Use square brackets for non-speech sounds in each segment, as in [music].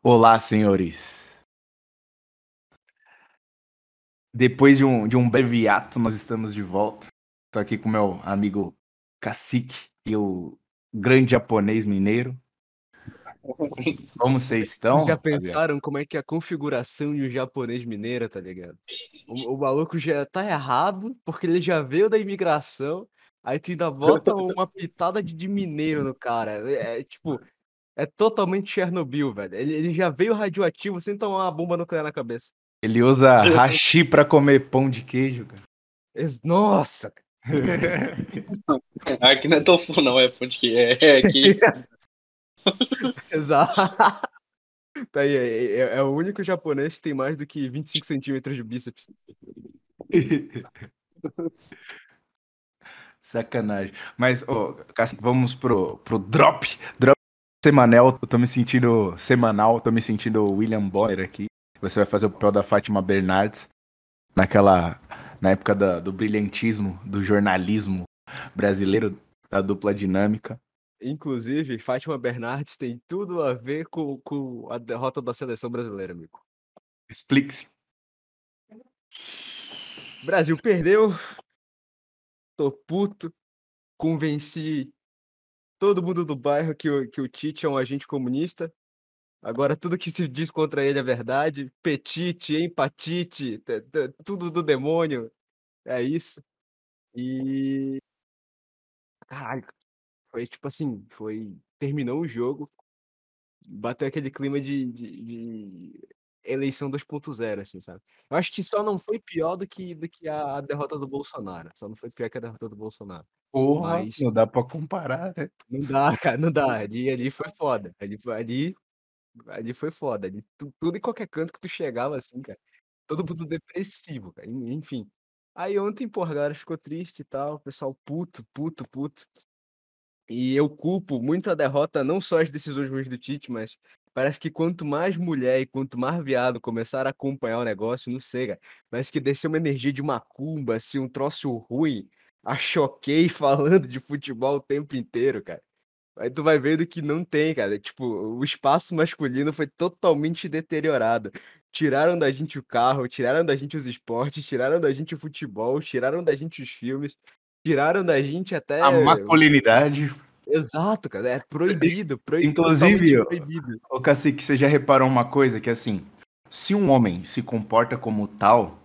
Olá, senhores. Depois de um, de um breve ato, nós estamos de volta. Estou aqui com meu amigo Cacique e o grande japonês mineiro. [laughs] Como vocês estão? Já pensaram como é que é a configuração de um japonês mineiro, tá ligado? O, o maluco já tá errado, porque ele já veio da imigração, aí tu ainda bota uma pitada de, de mineiro no cara. É, é, tipo, é totalmente Chernobyl, velho. Ele, ele já veio radioativo sem tomar uma bomba nuclear na cabeça. Ele usa [laughs] hashi pra comer pão de queijo, cara. Es- Nossa! [laughs] Aqui não é tofu, não, é ponte que é, é aqui. [laughs] Exato. Tá aí, é, é- é o único japonês que tem mais do que 25 centímetros de bíceps. Sacanagem. Mas, ô, Cacique, vamos pro, pro drop. Drop semanal. Eu tô me sentindo semanal, tô me sentindo William Bonner aqui. Você vai fazer o papel da Fátima Bernardes naquela. Na época da- do brilhantismo, do jornalismo brasileiro, da dupla dinâmica. Inclusive, Fátima Bernardes tem tudo a ver com, com a derrota da seleção brasileira, amigo. Explique-se. Brasil perdeu. Tô puto. Convenci todo mundo do bairro que o, que o Tite é um agente comunista. Agora tudo que se diz contra ele é verdade. Petite, empatite, tudo do demônio. É isso. E. Caralho. Foi tipo assim, foi. Terminou o jogo. Bateu aquele clima de, de, de eleição 2.0, assim, sabe? Eu acho que só não foi pior do que, do que a derrota do Bolsonaro. Só não foi pior que a derrota do Bolsonaro. Porra, Mas- não dá pra comparar, né? Não dá, [laughs] cara, não dá. Ali, ali foi foda. Ali, foi- ali, ali foi foda. Ali, tu- tudo e qualquer canto que tu chegava, assim, cara. Todo mundo depressivo, cara. en- Enfim. Aí ontem, porra, a galera ficou triste e tal. O pessoal puto, puto, puto. E eu culpo muito a derrota, não só as decisões ruins do Tite, mas parece que quanto mais mulher e quanto mais viado começaram a acompanhar o negócio, não sei, cara. Parece que desceu uma energia de macumba, assim, um troço ruim. A choquei [laughs] falando de futebol o tempo inteiro, cara. Aí tu vai vendo que não tem, cara. Tipo, o espaço masculino foi totalmente deteriorado. Tiraram da gente o carro, tiraram da gente os esportes, tiraram da gente o futebol, tiraram da gente os filmes, tiraram da gente até. A masculinidade. Exato, cara. É proibido, proibido. Inclusive, proibido. Ô, Cacique, você já reparou uma coisa? Que assim, se um homem se comporta como tal,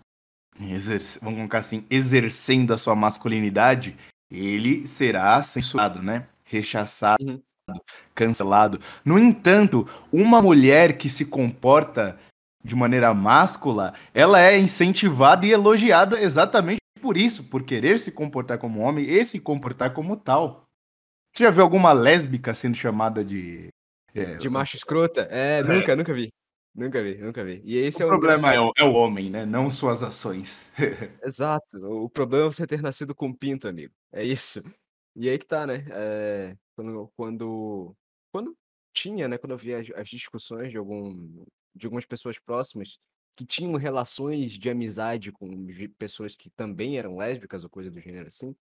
exerce- vamos colocar assim, exercendo a sua masculinidade, ele será censurado, né? Rechaçado, Uhum. cancelado. No entanto, uma mulher que se comporta de maneira máscula, ela é incentivada e elogiada exatamente por isso, por querer se comportar como homem e se comportar como tal. Você já viu alguma lésbica sendo chamada de. é, De macho escrota? É, nunca, nunca vi. Nunca vi, nunca vi. E esse o é problema é o, é o homem, né? Não suas ações. [laughs] Exato. O problema é você ter nascido com pinto, amigo. É isso. E aí que tá, né? É, quando, quando, quando tinha, né? Quando eu via as, as discussões de, algum, de algumas pessoas próximas que tinham relações de amizade com pessoas que também eram lésbicas ou coisa do gênero assim,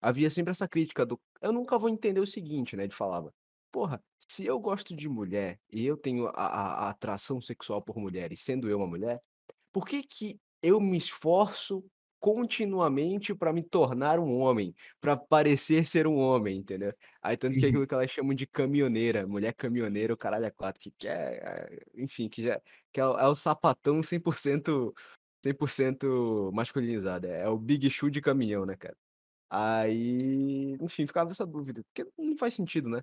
havia sempre essa crítica do eu nunca vou entender o seguinte, né? Ele falava, porra, se eu gosto de mulher e eu tenho a, a- a atração sexual por mulheres, sendo eu uma mulher, por que que eu me esforço continuamente para me tornar um homem, para parecer ser um homem, entendeu? Aí tanto que é aquilo que elas chamam de caminhoneira, mulher caminhoneira, o caralho é quatro, que, que é, é, enfim, que já que é, o- é o sapatão 100% 100% masculinizado, é, é o Big Shoe de caminhão, né, cara? Aí, enfim, ficava essa dúvida, porque não faz sentido, né?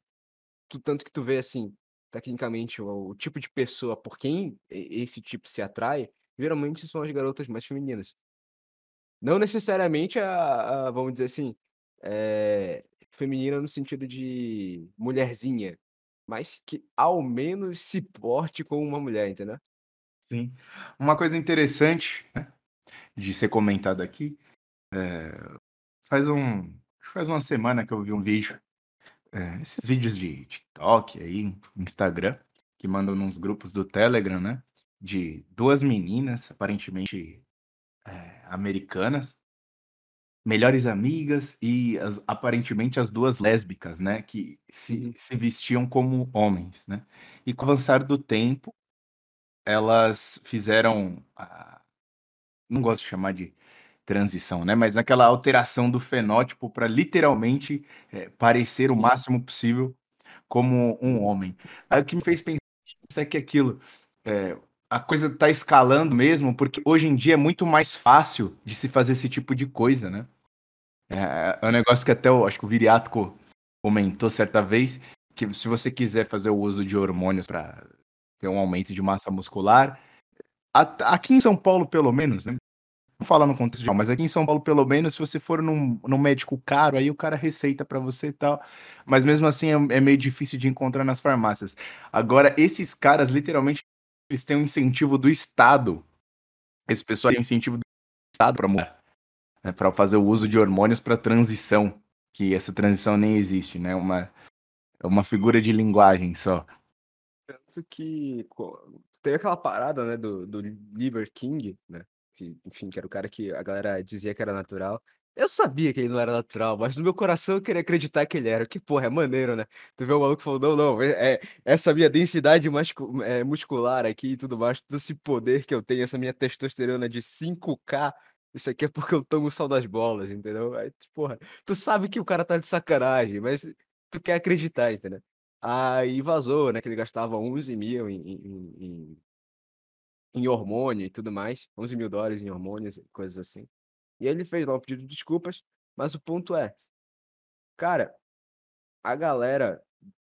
Tu, tanto que tu vê assim, tecnicamente, o, o tipo de pessoa por quem esse tipo se atrai, geralmente são as garotas mais femininas. Não necessariamente a, a, vamos dizer assim, é, feminina no sentido de mulherzinha, mas que ao menos se porte como uma mulher, entendeu? Sim. Uma coisa interessante né, de ser comentado aqui, é, faz um faz uma semana que eu vi um vídeo, é, esses vídeos de TikTok aí, Instagram, que mandam nos grupos do Telegram, né? De duas meninas, aparentemente é, americanas, melhores amigas e as- aparentemente as duas lésbicas, né? Que se, Uhum. se vestiam como homens, né? E com o avançar do tempo, elas fizeram. a- não gosto de chamar de transição, né? Mas aquela alteração do fenótipo para literalmente é, parecer o máximo possível como um homem. Aí o que me fez pensar é que aquilo. é, a coisa está escalando mesmo, porque hoje em dia é muito mais fácil de se fazer esse tipo de coisa, né? É, é um negócio que até eu acho que o Viriato co- comentou certa vez, que se você quiser fazer o uso de hormônios para ter um aumento de massa muscular, aqui em São Paulo, pelo menos, né? Falar no contexto geral, mas aqui em São Paulo, pelo menos, se você for num, num médico caro, aí o cara receita para você e tal. Mas mesmo assim é, é meio difícil de encontrar nas farmácias. Agora, esses caras, literalmente, eles têm um incentivo do Estado. Esse pessoal tem um incentivo do Estado para né, para fazer o uso de hormônios para transição, que essa transição nem existe, né? Uma, é uma figura de linguagem só. Tanto que teve aquela parada, né, do, do Liver King, né? Que, enfim, que era o cara que a galera dizia que era natural. Eu sabia que ele não era natural, mas no meu coração eu queria acreditar que ele era. Que porra, é maneiro, né? Tu vê o maluco falando, não, não, é, é- essa minha densidade é, muscular aqui e tudo mais, todo esse poder que eu tenho, essa minha testosterona de 5K, isso aqui é porque eu tomo sal das bolas, entendeu? Aí, porra, tu sabe que o cara tá de sacanagem, mas tu quer acreditar, entendeu? Aí vazou, né? Que ele gastava 11 mil em, em, em, em hormônio e tudo mais. 11 mil dólares em hormônios e coisas assim. E ele fez lá um pedido de desculpas, mas o ponto é, cara, a galera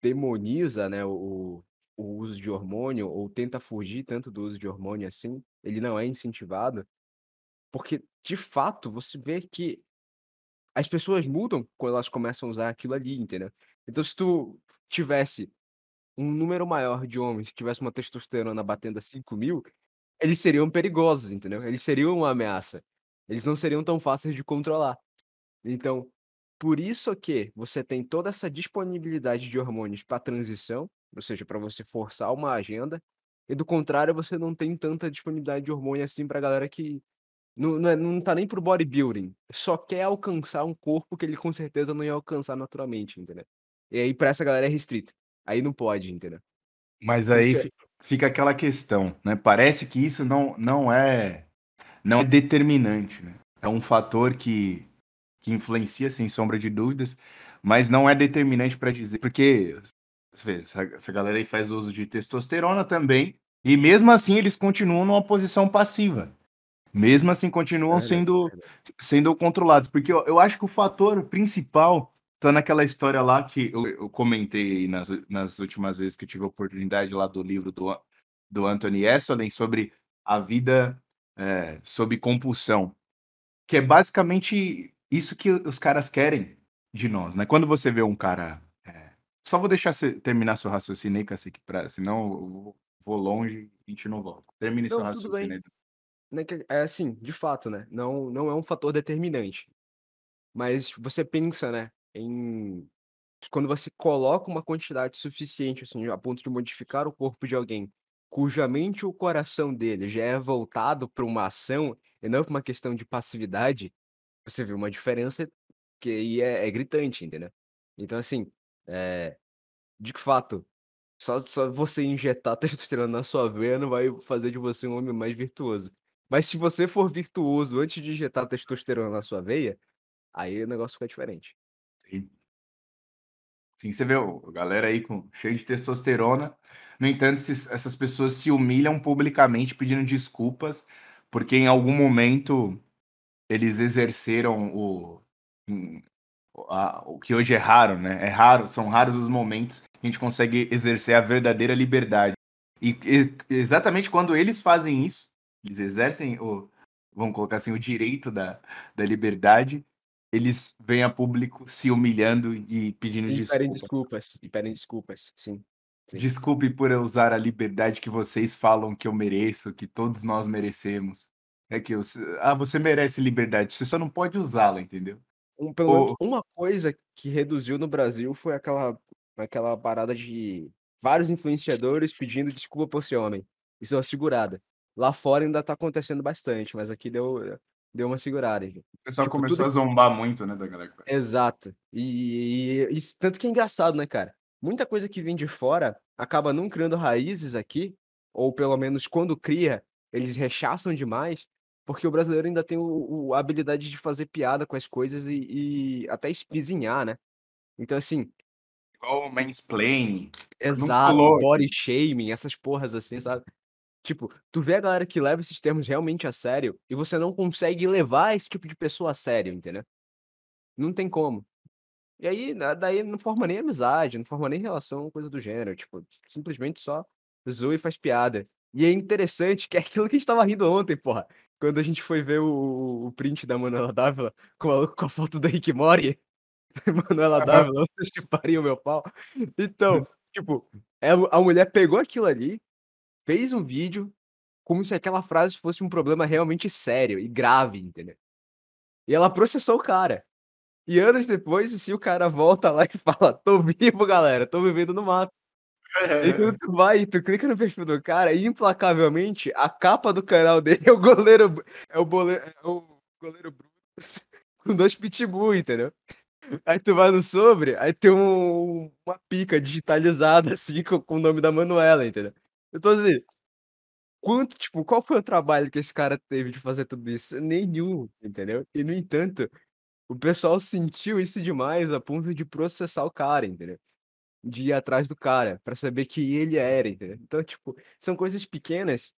demoniza, né, o, o uso de hormônio ou tenta fugir tanto do uso de hormônio assim. Ele não é incentivado, porque de fato você vê que as pessoas mudam quando elas começam a usar aquilo ali, entendeu? Então, se tu tivesse um número maior de homens que tivesse uma testosterona batendo a 5 mil, eles seriam perigosos, entendeu? Eles seriam uma ameaça. Eles não seriam tão fáceis de controlar. Então, por isso que você tem toda essa disponibilidade de hormônios para transição, ou seja, para você forçar uma agenda, e do contrário, você não tem tanta disponibilidade de hormônio assim para galera que não, não, é- não tá nem pro bodybuilding, só quer alcançar um corpo que ele com certeza não ia alcançar naturalmente, entendeu? E aí, pra essa galera é restrito. Aí não pode, entendeu? Mas aí fica aquela questão, né? Parece que isso não, não é não é determinante, né? É um fator que, que influencia, sem sombra de dúvidas, mas não é determinante para dizer, porque vê, essa, essa galera aí faz uso de testosterona também, e mesmo assim eles continuam numa posição passiva. Mesmo assim continuam sendo sendo controlados. Porque eu, eu acho que o fator principal tá naquela história lá que eu, eu comentei nas, nas últimas vezes que eu tive a oportunidade lá do livro do, do Anthony Esselin sobre a vida é, sob compulsão. Que é basicamente isso que os caras querem de nós, né? Quando você vê um cara. é, só vou deixar você terminar seu raciocínio Cacique, pra, senão eu vou, longe e a gente não volta. Termine seu Não, tudo raciocínio. Né, É assim, de fato, né? Não, não é um fator determinante. Mas você pensa, né? Em quando você coloca uma quantidade suficiente, assim, a ponto de modificar o corpo de alguém, cuja mente ou coração dele já é voltado para uma ação e não para uma questão de passividade, você vê uma diferença que aí é, é gritante, entendeu? Então, assim, é, de fato, só, só você injetar [laughs] testosterona na sua veia não vai fazer de você um homem mais virtuoso. Mas se você for virtuoso antes de injetar testosterona na sua veia, aí o negócio fica diferente. Sim. Você vê a galera aí com cheio de testosterona. No entanto, esses- essas pessoas se humilham publicamente pedindo desculpas porque em algum momento eles exerceram o, hum, a- o que hoje é raro, né? É raro, são raros os momentos que a gente consegue exercer a verdadeira liberdade. E, e- exatamente quando eles fazem isso, eles exercem o, vamos colocar assim, o direito da, da liberdade, eles vêm a público se humilhando e pedindo E pedem desculpas. desculpas, e pedem desculpas, sim. sim. Desculpe por eu usar a liberdade que vocês falam que eu mereço, que todos nós merecemos. É que eu, ah, você merece liberdade, você só não pode usá-la, entendeu? Um, pelo Ou- uma coisa que reduziu no Brasil foi aquela, aquela parada de vários influenciadores pedindo desculpa por ser homem. Isso é uma segurada. Lá fora ainda tá acontecendo bastante, mas aqui deu, deu uma segurada. enfim. O pessoal Tipo, começou tudo- a zombar muito, né, da galera. Exato. E, e isso, tanto que é engraçado, né, cara? Muita coisa que vem de fora acaba não criando raízes aqui, ou pelo menos quando cria, eles rechaçam demais, porque o brasileiro ainda tem o, o- a habilidade de fazer piada com as coisas e, e até espizinhar, né? Então, assim, Igual o mansplaining. exato, body shaming, essas porras assim, sabe? Tipo, tu vê a galera que leva esses termos realmente a sério e você não consegue levar esse tipo de pessoa a sério, entendeu? Não tem como. E aí, da- daí não forma nem amizade, não forma nem relação, coisa do gênero. Tipo, simplesmente só zoa e faz piada. E é interessante que é aquilo que a gente tava rindo ontem, porra. Quando a gente foi ver o, o print da Manuela Dávila com a, com a foto do Rick Mori. [laughs] Manuela. Dávila, [laughs] vocês chupariam meu pau. Então, tipo, ela- a mulher pegou aquilo ali, fez um vídeo, como se aquela frase fosse um problema realmente sério e grave, entendeu? E ela processou o cara. E anos depois, se o cara volta lá e [laughs] fala, tô vivo, galera, tô vivendo no mato. E aí quando tu vai e tu clica no perfil do cara, e implacavelmente, a capa do canal dele é o goleiro, é o goleiro, é o goleiro Bruno [laughs] com dois pitbull, entendeu? Aí tu vai no sobre, aí tem um- uma pica digitalizada, [laughs] assim, com, com o nome da Manuela, entendeu? Então, assim, quanto, tipo, qual foi o trabalho que esse cara teve de fazer tudo isso? Nenhum, entendeu? E, no entanto, o pessoal sentiu isso demais a ponto de processar o cara, entendeu? De ir atrás do cara, pra saber que ele era, entendeu? Então, tipo, são coisas pequenas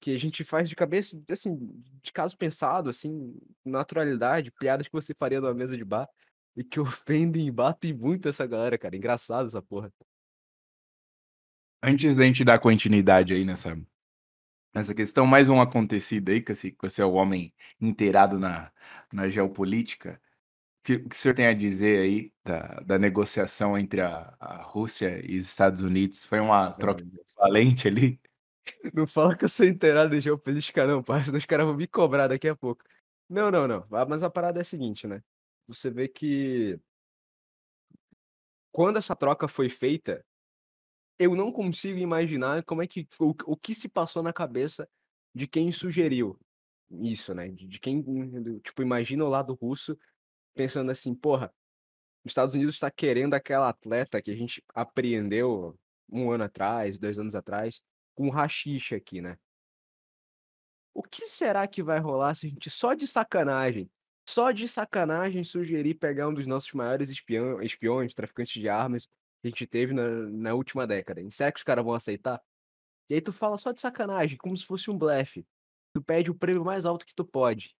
que a gente faz de cabeça, assim, de caso pensado, assim, naturalidade, piadas que você faria numa mesa de bar e que [laughs] ofendem e batem muito essa galera, cara. Engraçado essa porra. Antes da gente dar continuidade aí nessa, nessa questão, mais um acontecido aí, que você é o homem inteirado na, na geopolítica. O que, o que o senhor tem a dizer aí da, da negociação entre a, a Rússia e os Estados Unidos? Foi uma troca valente ali? [laughs] Não fala que eu sou inteirado em geopolítica, não, parece que os caras vão me cobrar daqui a pouco. Não, não, não. Ah, Mas a parada é a seguinte, né? Você vê que quando essa troca foi feita, eu não consigo imaginar como é que o, o que se passou na cabeça de quem sugeriu isso, né? De, de quem, tipo, imagina o lado russo pensando assim, porra, os Estados Unidos está querendo aquela atleta que a gente apreendeu um ano atrás, dois anos atrás, com rachixe aqui, né? O que será que vai rolar se a gente só de sacanagem, só de sacanagem sugerir pegar um dos nossos maiores espião, espiões, traficantes de armas que a gente teve na, na última década? hein? Será os caras vão aceitar? E aí tu fala só de sacanagem, como se fosse um blefe. Tu pede o prêmio mais alto que tu pode.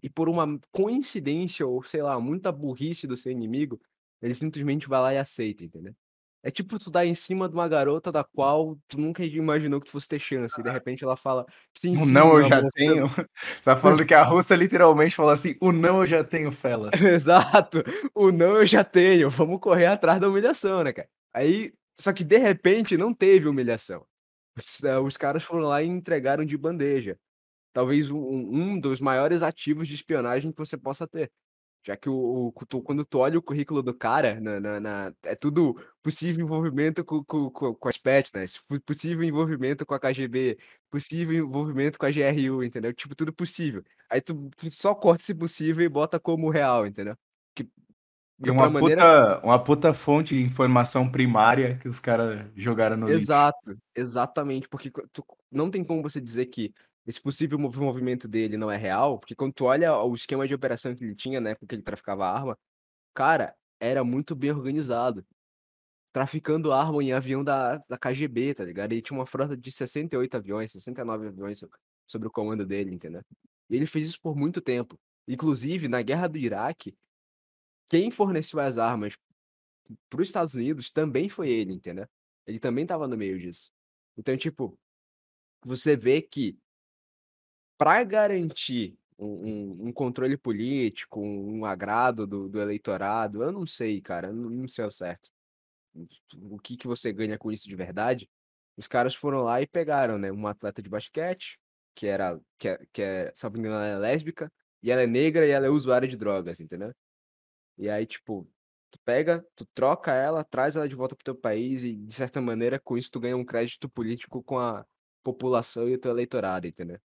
E por uma coincidência, ou sei lá, muita burrice do seu inimigo, ele simplesmente vai lá e aceita, entendeu? É tipo tu dar em cima de uma garota da qual tu nunca imaginou que tu fosse ter chance. E de repente ela fala, sim, O sim, não meu eu já amor, tenho. Você [laughs] tá falando que a [laughs] Rússia literalmente falou assim: o não eu já tenho, Felas. [laughs] Exato. O não eu já tenho. Vamos correr atrás da humilhação, né, cara? Aí, só que de repente não teve humilhação. Os, eh, os caras foram lá e entregaram de bandeja. Talvez um, um dos maiores ativos de espionagem que você possa ter. Já que o, o- tu- quando tu olha o currículo do cara, na, na- na- é tudo possível envolvimento com, com, com, com as PET, né? Possível envolvimento com a KGB, possível envolvimento com a GRU, entendeu? Tipo, tudo possível. Aí tu, tu só corta esse possível e bota como real, entendeu? Que, E pra uma maneira- puta, uma puta fonte de informação primária que os caras jogaram no lixo. Exato, exatamente, porque tu- não tem como você dizer que esse possível mov- movimento dele não é real, porque quando tu olha o esquema de operação que ele tinha, né, porque ele traficava arma, cara, era muito bem organizado. Traficando arma em avião da, da KGB, tá ligado? Ele tinha uma frota de 68 aviões, 69 aviões sob- sobre o comando dele, entendeu? E ele fez isso por muito tempo. Inclusive, na guerra do Iraque, quem forneceu as armas para os Estados Unidos também foi ele, entendeu? Ele também estava no meio disso. Então, tipo, você vê que para garantir um, um- controle político, um, agrado do, do eleitorado, eu não sei, cara, não, não sei ao certo. O que que você ganha com isso de verdade? Os caras foram lá e pegaram, né, uma atleta de basquete, que era, que é, que é, salvo engano, ela é lésbica, e ela é negra e ela é usuária de drogas, entendeu? E aí, tipo, tu pega, tu troca ela, traz ela de volta pro teu país e, de certa maneira, com isso tu ganha um crédito político com a população e o teu eleitorado, entendeu?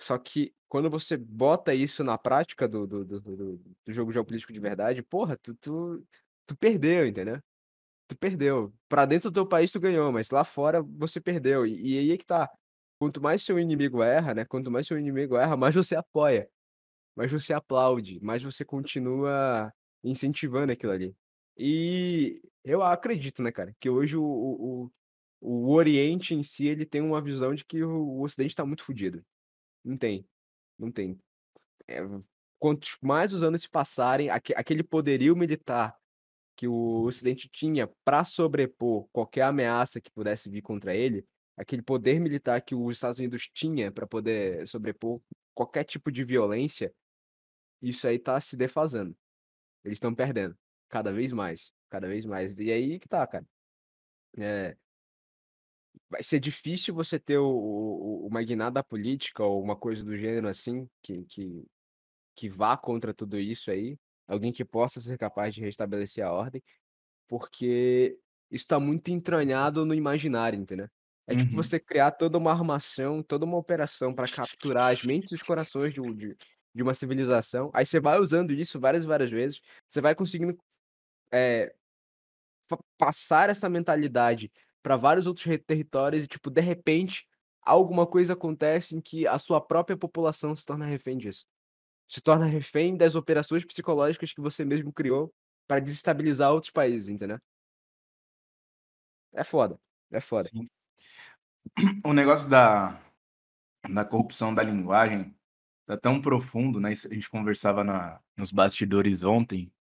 Só que quando você bota isso na prática do, do, do, do, jogo geopolítico de verdade, porra, tu, tu, tu perdeu, entendeu? tu perdeu. Pra dentro do teu país tu ganhou, mas lá fora você perdeu. E, e aí é que tá. Quanto mais seu inimigo erra, né? Quanto mais seu inimigo erra, mais você apoia. Mais você aplaude, mais você continua incentivando aquilo ali. E eu acredito, né, cara, que hoje o, o, o Oriente em si, ele tem uma visão de que o Ocidente tá muito fodido. Não tem. Não tem. É, quantos mais os anos se passarem, aque- aquele poderio militar que o Ocidente tinha para sobrepor qualquer ameaça que pudesse vir contra ele, aquele poder militar que os Estados Unidos tinha para poder sobrepor qualquer tipo de violência, isso aí tá se defasando. Eles estão perdendo cada vez mais, cada vez mais. E aí que tá, cara. É, vai ser difícil você ter o, o, o magnata da política ou uma coisa do gênero assim, que, que, que vá contra tudo isso aí, alguém que possa ser capaz de restabelecer a ordem, porque está muito entranhado no imaginário, entendeu? É tipo Uhum. você criar toda uma armação, toda uma operação para capturar as mentes e os corações de, um- de, de uma civilização. Aí você vai usando isso várias, várias vezes, você vai conseguindo é, passar essa mentalidade para vários outros territórios e, tipo, de repente, alguma coisa acontece em que a sua própria população se torna refém disso. Se torna refém das operações psicológicas que você mesmo criou para desestabilizar outros países, entendeu? É foda. É foda. Sim. [clears throat] O negócio da, da corrupção da linguagem tá tão profundo, né? Isso a gente conversava na, nos bastidores ontem,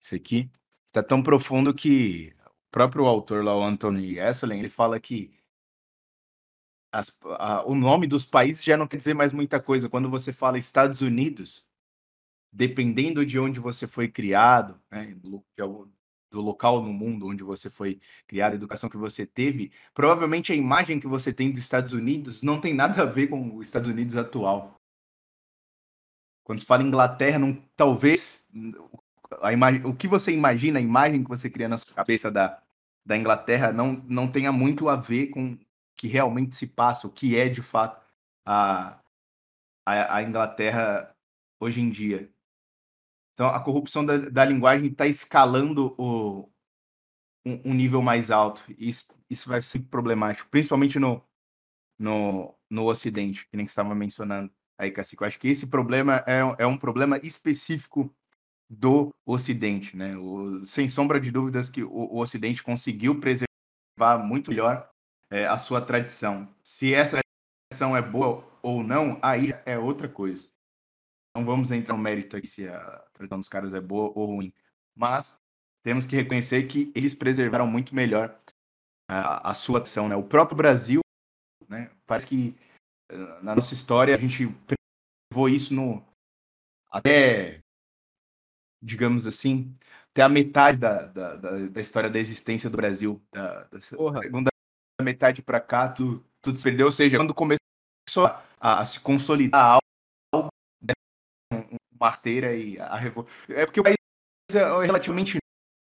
isso aqui. Tá tão profundo que próprio autor lá, o Anthony Esselin, ele fala que as- a- o nome dos países já não quer dizer mais muita coisa. Quando você fala Estados Unidos, dependendo de onde você foi criado, né, do, do local no mundo onde você foi criado, a educação que você teve, provavelmente a imagem que você tem dos Estados Unidos não tem nada a ver com os Estados Unidos atual. Quando se fala Inglaterra, não, talvez a imagem, o que você imagina, a imagem que você cria na sua cabeça da, da Inglaterra não, não tenha muito a ver com o que realmente se passa, o que é de fato a, a, a Inglaterra hoje em dia. Então, a corrupção da, da linguagem está escalando o, um, um, nível mais alto. Isso, isso vai ser problemático, principalmente no, no, no Ocidente, que nem estava mencionando aí. Eu acho que esse problema é, é um problema específico do Ocidente, né? O, sem sombra de dúvidas que o, o Ocidente conseguiu preservar muito melhor é, a sua tradição. Se essa tradição é boa ou não, aí é outra coisa. Não vamos entrar no mérito aqui se a tradição dos caras é boa ou ruim, mas temos que reconhecer que eles preservaram muito melhor a, a sua tradição, né? O próprio Brasil, né? Parece que na nossa história a gente preservou isso no até digamos assim, até a metade da, da, da, história da existência do Brasil, da, da segunda metade para cá, tudo, tudo se perdeu. Ou seja, quando começou a, a se consolidar algo, né, uma esteira e a revolução. É porque o país é relativamente.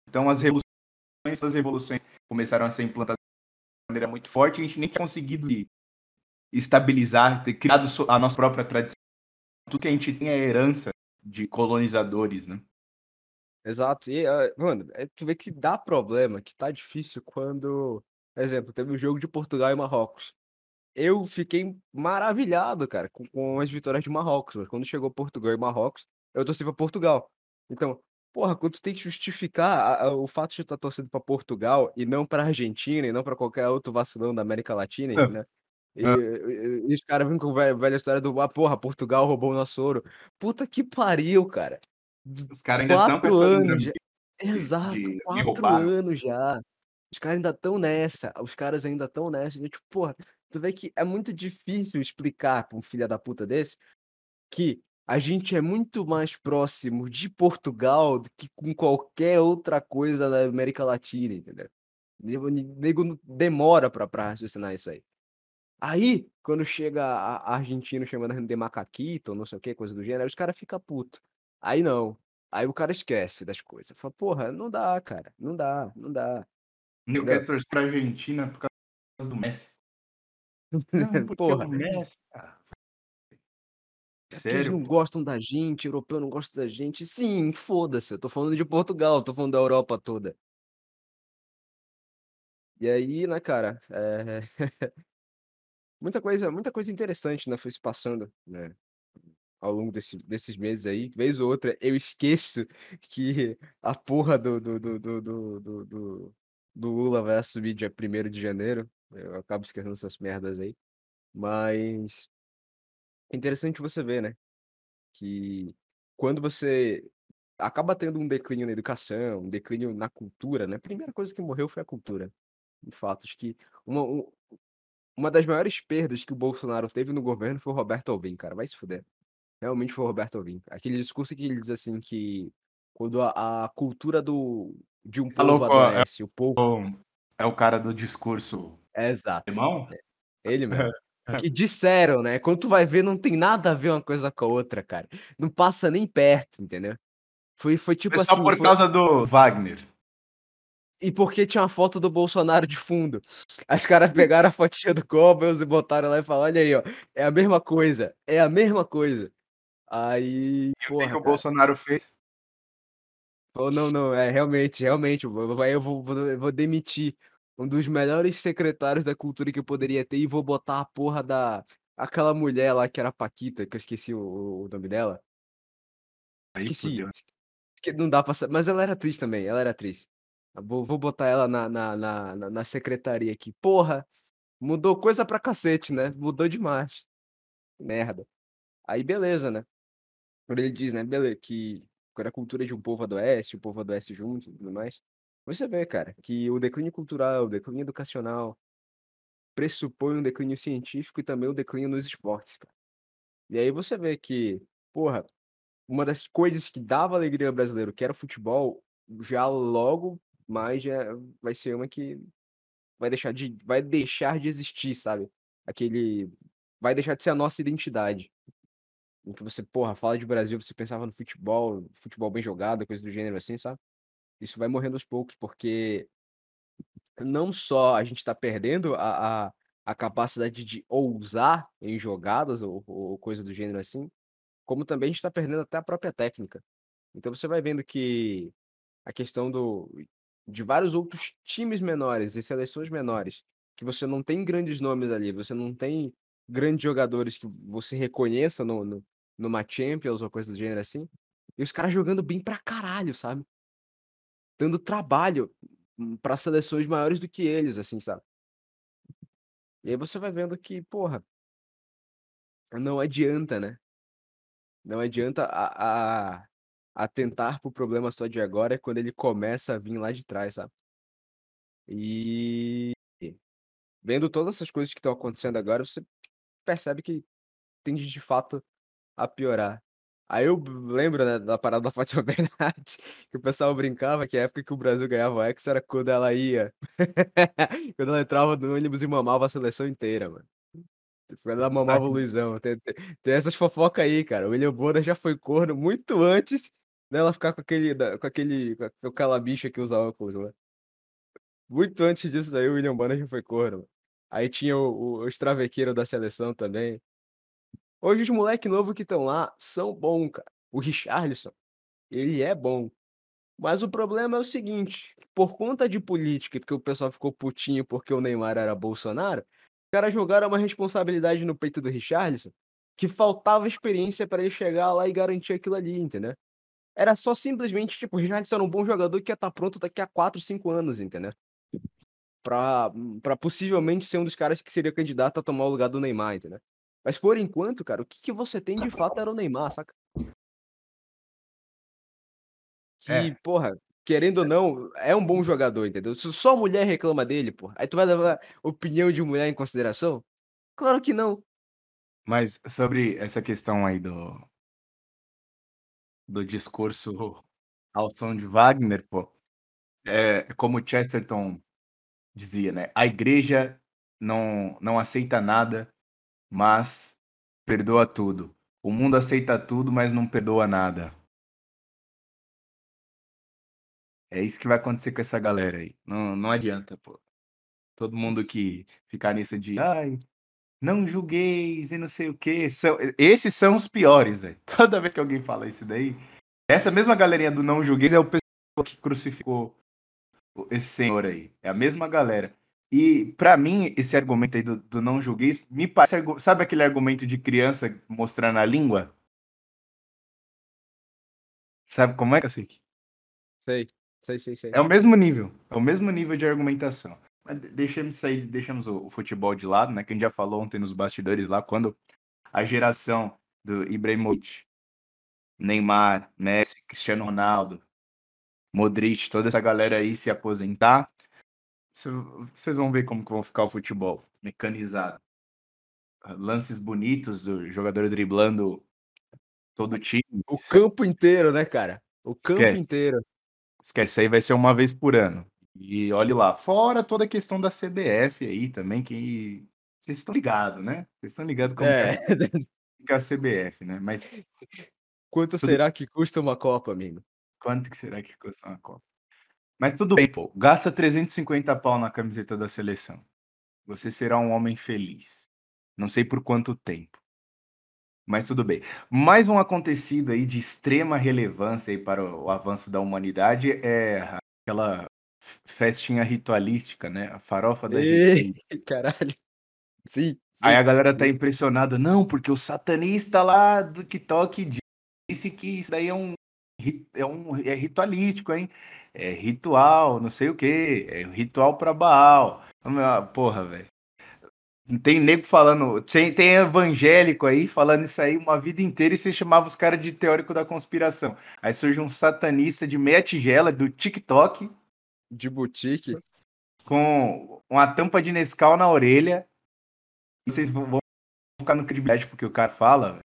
Então, as revoluções, as revoluções começaram a ser implantadas de maneira muito forte, a gente nem tinha conseguido estabilizar, ter criado a nossa própria tradição. Tudo que a gente tem é herança de colonizadores, né? Exato. E, uh, mano, é, tu vê que dá problema, que tá difícil quando. Por exemplo, teve o um jogo de Portugal e Marrocos. Eu fiquei maravilhado, cara, com, com, as vitórias de Marrocos. Mas quando chegou Portugal e Marrocos, eu torci pra Portugal. Então, porra, quando tu tem que justificar a, a, o fato de tu estar tá torcendo pra Portugal e não pra Argentina e não pra qualquer outro vacilão da América Latina, né? E, e, e os caras vêm com a velha, velha história do, ah, porra, Portugal roubou o nosso ouro. Puta que pariu, cara. Os caras ainda estão com anos já. Exato, de, quatro anos já. Os caras ainda estão nessa. Os caras ainda estão nessa. E, tipo, porra, tu vê que é muito difícil explicar pra um filho da puta desse que a gente é muito mais próximo de Portugal do que com qualquer outra coisa da América Latina, entendeu? O nego demora pra, pra raciocinar isso aí. Aí, quando chega a, a Argentina chamando a gente de macaquito, não sei o que, coisa do gênero, os caras ficam putos. Aí não. Aí o cara esquece das coisas. Fala, porra, não dá, cara. Não dá, não dá. Eu quero torcer pra Argentina por causa do Messi. Não, [laughs] porra. o Messi, cara. É porque eles não gostam da gente, europeu não gosta da gente. Sim, foda-se. Eu tô falando de Portugal, tô falando da Europa toda. E aí, né, cara, é... [laughs] muita coisa, muita coisa interessante, né, foi se passando, né, ao longo desse, desses meses aí. Vez ou outra, eu esqueço [laughs] que a porra do, do, do, do, do, do, do- Lula vai assumir dia 1 de janeiro. Eu acabo esquecendo essas merdas aí. Mas é interessante você ver, né, que quando você acaba tendo um declínio na educação, um declínio na cultura, né? A primeira coisa que morreu foi a cultura. De fato, acho que uma, um- uma das maiores perdas que o Bolsonaro teve no governo foi o Roberto Alvim, cara. Vai se fuder. Realmente foi o Roberto Alvim. Aquele discurso que ele diz assim que quando a, a cultura do, de um Falou povo a- adoece, o povo. É o cara do discurso É exato. alemão? Ele [laughs] mesmo. Que disseram, né? Quando tu vai ver, não tem nada a ver uma coisa com a outra, cara. Não passa nem perto, entendeu? Foi, foi tipo Foi só assim. por foi- causa do Wagner. E porque tinha uma foto do Bolsonaro de fundo. As caras pegaram a fotinha do Goebbels e botaram lá e falaram: olha aí, ó. É a mesma coisa. É a mesma coisa. Aí. E o que, Porra, que o. Bolsonaro fez? Oh, não, não, é realmente, realmente, eu vou, eu vou, vou, eu vou demitir um dos melhores secretários da cultura que eu poderia ter e vou botar a porra da. Aquela mulher lá que era Paquita, que eu esqueci o, o nome dela. Esqueci. esque- Não dá pra. Mas ela era atriz também, ela era atriz. Vou, vou botar ela na, na, na, na- na secretaria aqui. Porra, mudou coisa pra cacete, né? Mudou demais. Merda. Aí beleza, né? Quando ele diz, né, beleza, que quando a cultura de um povo adoece, o povo adoece junto e tudo mais. Você vê, cara, que o declínio cultural, o declínio educacional pressupõe um declínio científico e também o declínio nos esportes, cara. E aí você vê que, porra, uma das coisas que dava alegria ao brasileiro, que era o futebol, já logo mais já vai ser uma que vai deixar de, vai deixar de existir, sabe? Aquele vai deixar de ser a nossa identidade. Em que você, porra, fala de Brasil, você pensava no futebol, futebol bem jogado, coisa do gênero assim, sabe? Isso vai morrendo aos poucos, porque não só a gente tá perdendo a, a, a capacidade de ousar em jogadas ou, ou coisa do gênero assim, como também a gente tá perdendo até a própria técnica. Então você vai vendo que a questão do, de vários outros times menores e seleções menores, que você não tem grandes nomes ali, você não tem grandes jogadores que você reconheça no, no, numa Champions ou coisa do gênero assim, e os caras jogando bem pra caralho, sabe? Dando trabalho para seleções maiores do que eles, assim, sabe? E aí você vai vendo que, porra, não adianta, né? Não adianta a, a, atentar pro problema só de agora é quando ele começa a vir lá de trás, sabe? E vendo todas essas coisas que estão acontecendo agora, você percebe que tende de fato a piorar. Aí eu lembro, né, da parada da Fátima [laughs] Bernardes, que o pessoal brincava que a época que o Brasil ganhava o Hexa era quando ela ia. [laughs] quando ela entrava no ônibus e mamava a seleção inteira, mano. Quando ela mamava o Luizão. Tem, tem- tem essas fofocas aí, cara. O William Bonner já foi corno muito antes dela ficar com aquele, com aquele, com aquela bicha que usa óculos, né? Muito antes disso aí, o William Bonner já foi corno. mano. Aí tinha o, o, os travequeiros da seleção também. Hoje os moleque novo que estão lá são bons, cara. O Richarlison, ele é bom. Mas o problema é o seguinte, por conta de política, porque o pessoal ficou putinho porque o Neymar era Bolsonaro, os caras jogaram uma responsabilidade no peito do Richarlison que faltava experiência para ele chegar lá e garantir aquilo ali, entendeu? Era só simplesmente, tipo, o Richarlison era um bom jogador que ia estar pronto daqui a 4, 5 anos, entendeu? Pra, pra possivelmente ser um dos caras que seria candidato a tomar o lugar do Neymar, entendeu? Mas por enquanto, cara, o que, que você tem de fato era o Neymar, saca? Que, É. porra, querendo ou não, é um bom jogador, entendeu? Se só mulher reclama dele, porra, aí tu vai levar opinião de mulher em consideração? Claro que não. Mas sobre essa questão aí do, do discurso ao som de Wagner, pô, é como Chesterton dizia, né? A igreja não, não aceita nada, mas perdoa tudo. O mundo aceita tudo, mas não perdoa nada. É isso que vai acontecer com essa galera aí. Não, não adianta, pô. Todo mundo que ficar nisso de ai, não julgueis e não sei o quê. São, esses são os piores, velho. [laughs] Toda vez que alguém fala isso daí, essa mesma galerinha do não julgueis é o pessoal que crucificou esse senhor aí. É a mesma galera. E para mim, esse argumento aí do, do não julguei, me parece. Sabe aquele argumento de criança mostrando a língua? Sabe como é que eu sei? Sei, sei, sei, sei. É o mesmo nível. É o mesmo nível de argumentação. Mas deixemos sair, deixamos o, o futebol de lado, né? Que a gente já falou ontem nos bastidores lá, quando a geração do Ibrahimovic, Neymar, Messi, Cristiano Ronaldo, Modric, toda essa galera aí se aposentar, vocês vão ver como que vão ficar o futebol mecanizado. Lances bonitos do jogador driblando todo o time. O campo inteiro, né, cara? O campo Esquece. inteiro. Esquece, aí vai ser uma vez por ano. E olhe lá, fora toda a questão da CBF aí também, que vocês estão ligados, né? Vocês estão ligados como É. que é [laughs] a CBF, né? Mas Quanto será que custa uma Copa, amigo? quanto que será que custa uma Copa? Mas tudo bem, pô. Gasta 350 pau na camiseta da seleção. Você será um homem feliz. Não sei por quanto tempo. Mas tudo bem. Mais um acontecido aí de extrema relevância aí para o avanço da humanidade é aquela festinha ritualística, né? A farofa da Ei, GK. [laughs] caralho. Sim. Aí sim. a galera tá impressionada. Não, porque o satanista lá do TikTok disse que isso daí é um, é um é ritualístico, hein? É ritual, não sei o quê. É ritual pra Baal. Ah, Porra, velho. Tem nego falando, tem, tem evangélico aí falando isso aí uma vida inteira e você chamava os caras de teórico da conspiração. Aí surge um satanista de meia tigela do TikTok De boutique. com uma tampa de Nescau na orelha. E vocês vão vão ficar no credibilidade porque o cara fala.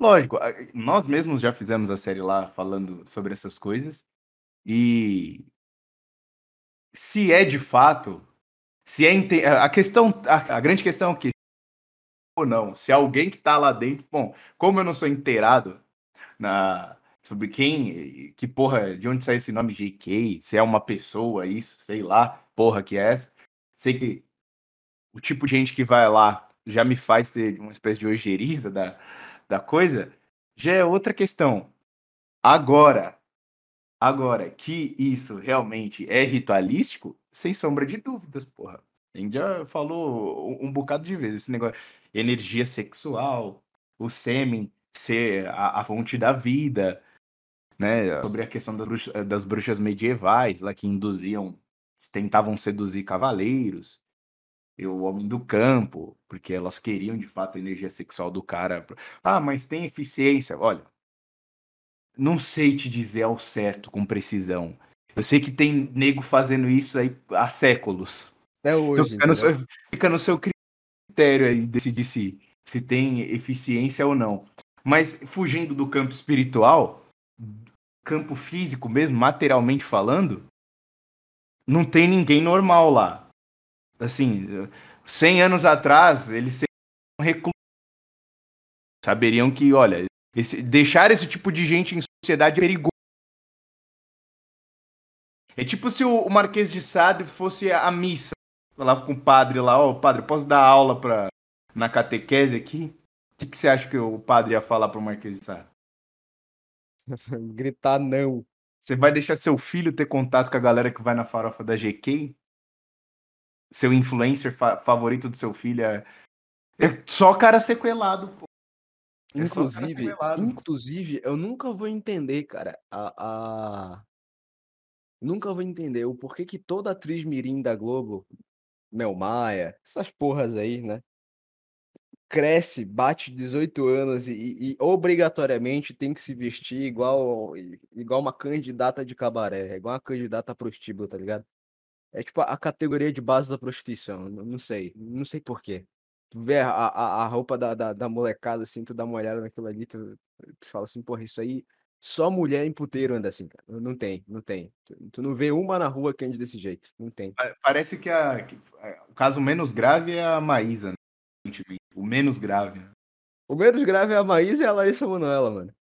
Lógico, nós mesmos já fizemos a série lá falando sobre essas coisas. E se é de fato, se é a questão, a, a grande questão é que ou não, se alguém que tá lá dentro, bom, como eu não sou inteirado na sobre quem, que porra, de onde sai esse nome JK, se é uma pessoa isso, sei lá, porra que é essa. Sei que o tipo de gente que vai lá já me faz ter uma espécie de ojeriza da, da coisa, já é outra questão. Agora, agora que isso realmente é ritualístico, sem sombra de dúvidas, porra. A gente já falou um, um bocado de vezes esse negócio. Energia sexual, o sêmen ser a, a fonte da vida, né? Sobre a questão das bruxas, das bruxas medievais, lá que induziam, tentavam seduzir cavaleiros, e o homem do campo, porque elas queriam de fato a energia sexual do cara. Ah, mas tem eficiência. Olha, não sei te dizer ao certo com precisão. Eu sei que tem nego fazendo isso aí há séculos. Até Então hoje. fica no, seu, fica no seu critério aí decidir se, se tem eficiência ou não. Mas fugindo do campo espiritual, campo físico mesmo, materialmente falando, não tem ninguém normal lá. Assim, 100 anos atrás, eles seriam reclusos. Saberiam que, olha, esse- deixar esse tipo de gente em sociedade é perigoso. É tipo se o, o Marquês de Sade fosse a missa. Falava com o padre lá, ó, padre, posso dar aula pra, na catequese aqui? O que, que você acha que o padre ia falar pro Marquês de Sade? [laughs] Gritar não. Você vai deixar seu filho ter contato com a galera que vai na farofa da GK? Seu influencer fa- favorito do seu filho é... é só cara sequelado, pô. É Inclusive, sequelado. inclusive, eu nunca vou entender, cara, a, a... Nunca vou entender o porquê que toda atriz mirim da Globo, Mel Maia, essas porras aí, né? Cresce, bate 18 anos e, e obrigatoriamente tem que se vestir igual, igual uma candidata de cabaré, igual uma candidata prostíbulo, tá ligado? É tipo a categoria de base da prostituição, não sei, não sei por quê. Tu vê a, a, a roupa da, da, da molecada, assim, tu dá uma olhada naquilo ali, tu, tu fala assim, porra, isso aí, só mulher em puteiro anda assim, cara. Não tem, não tem. Tu, tu não vê uma na rua que ande desse jeito, não tem. Pa- Parece que, a, que- é, o caso menos grave é a Maísa, né? O menos grave. né? O menos grave é a Maísa e a Larissa Manoela, mano.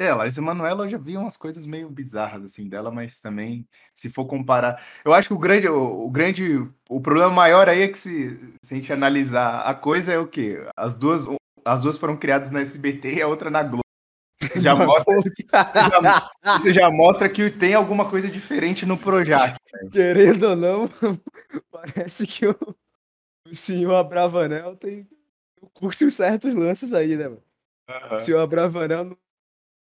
É, a Larissa Manoela eu já vi umas coisas meio bizarras assim dela, mas também, se for comparar. Eu acho que o grande, o, o grande, o problema maior aí é que se, se a gente analisar a coisa é o quê? As duas, as duas foram criadas na SBT e a outra na Globo. Isso já [laughs] mostra, isso já, isso já mostra que tem alguma coisa diferente no Projac. Querendo ou não, [laughs] parece que o, o senhor Abravanel tem curte certos lances aí, né, mano? Aham. O senhor Abravanel não-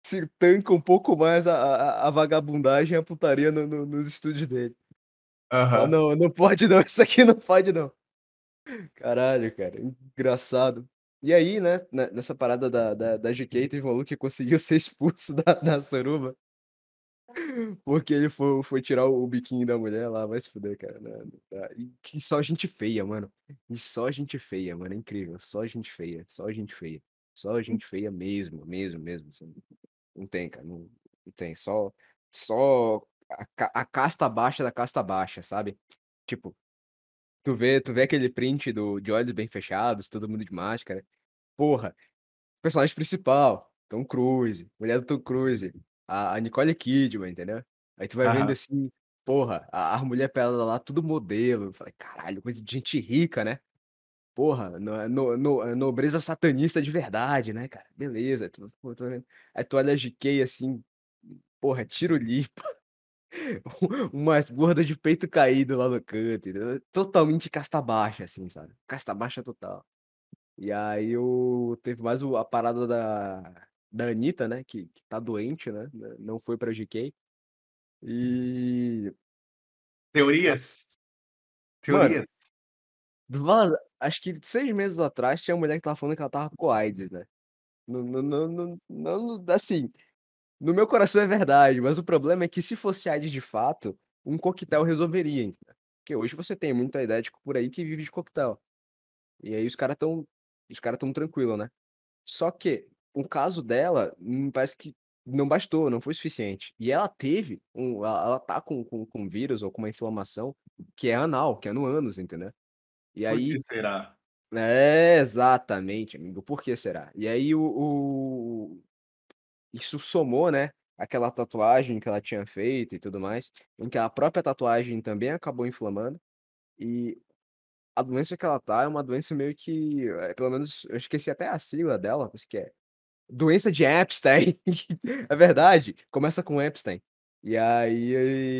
se tanca um pouco mais a, a, a vagabundagem e a putaria no- no- nos estúdios dele. Fala, Aham. não, não pode não, [laughs] isso aqui não pode não. Caralho, cara, engraçado. E aí, né, ne- nessa parada da, da, da GK, teve um maluco que conseguiu ser expulso [laughs] da, da suruba. Porque ele foi, foi tirar o biquinho da mulher lá, vai se fuder, cara. né, dá. E que só gente feia, mano. E só gente feia, mano. É incrível. Só gente feia. Só gente feia. Só gente feia mesmo, mesmo, mesmo. assim. Não tem, cara. Não, não tem. Só, só a, a casta baixa da casta baixa, sabe? Tipo, tu vê, tu vê aquele print do, de olhos bem fechados, todo mundo de máscara. Porra, personagem principal, Tom Cruise, mulher do Tom Cruise, a, a Nicole Kidman, entendeu? Aí tu vai vendo assim, porra, a, a mulher pelada lá, tudo modelo. Eu Falei, caralho, coisa de gente rica, né? Porra, no, no, no- é nobreza satanista de verdade, né, cara? Beleza. Aí tu, tô vendo. Aí tu olha a GK assim, porra, tiro lipo. [laughs] Umas gordas de peito caído lá no canto, entendeu? Totalmente casta baixa, assim, sabe? Casta baixa total. E aí o... teve mais a parada da, da Anitta, né? Que, que tá doente, né? n- Não foi pra GK. E. Teorias? Mano, Teorias? vaza- acho que seis meses atrás tinha uma mulher que tava falando que ela tava com AIDS, né? Não, não, não, não, assim, no meu coração é verdade, mas o problema é que se fosse AIDS de fato, um coquetel resolveria, entendeu? Porque hoje você tem muita ideia de por aí que vive de coquetel. E aí os caras tão, os caras tão tranquilo, né? Só que o caso dela, hum, parece que não bastou, não foi suficiente. E ela teve um, ela, ela tá com, com, com vírus ou com uma inflamação que é anal, que é no ânus, entendeu? E Por aí que será? é, exatamente, amigo. Por que será? E aí o, o- isso somou, né? Aquela tatuagem que ela tinha feito e tudo mais, em que a própria tatuagem também acabou inflamando. E a doença que ela tá é uma doença meio que, eh, pelo menos, eu esqueci até a sigla dela, mas que é doença de Epstein. [laughs] É verdade, começa com Epstein. E aí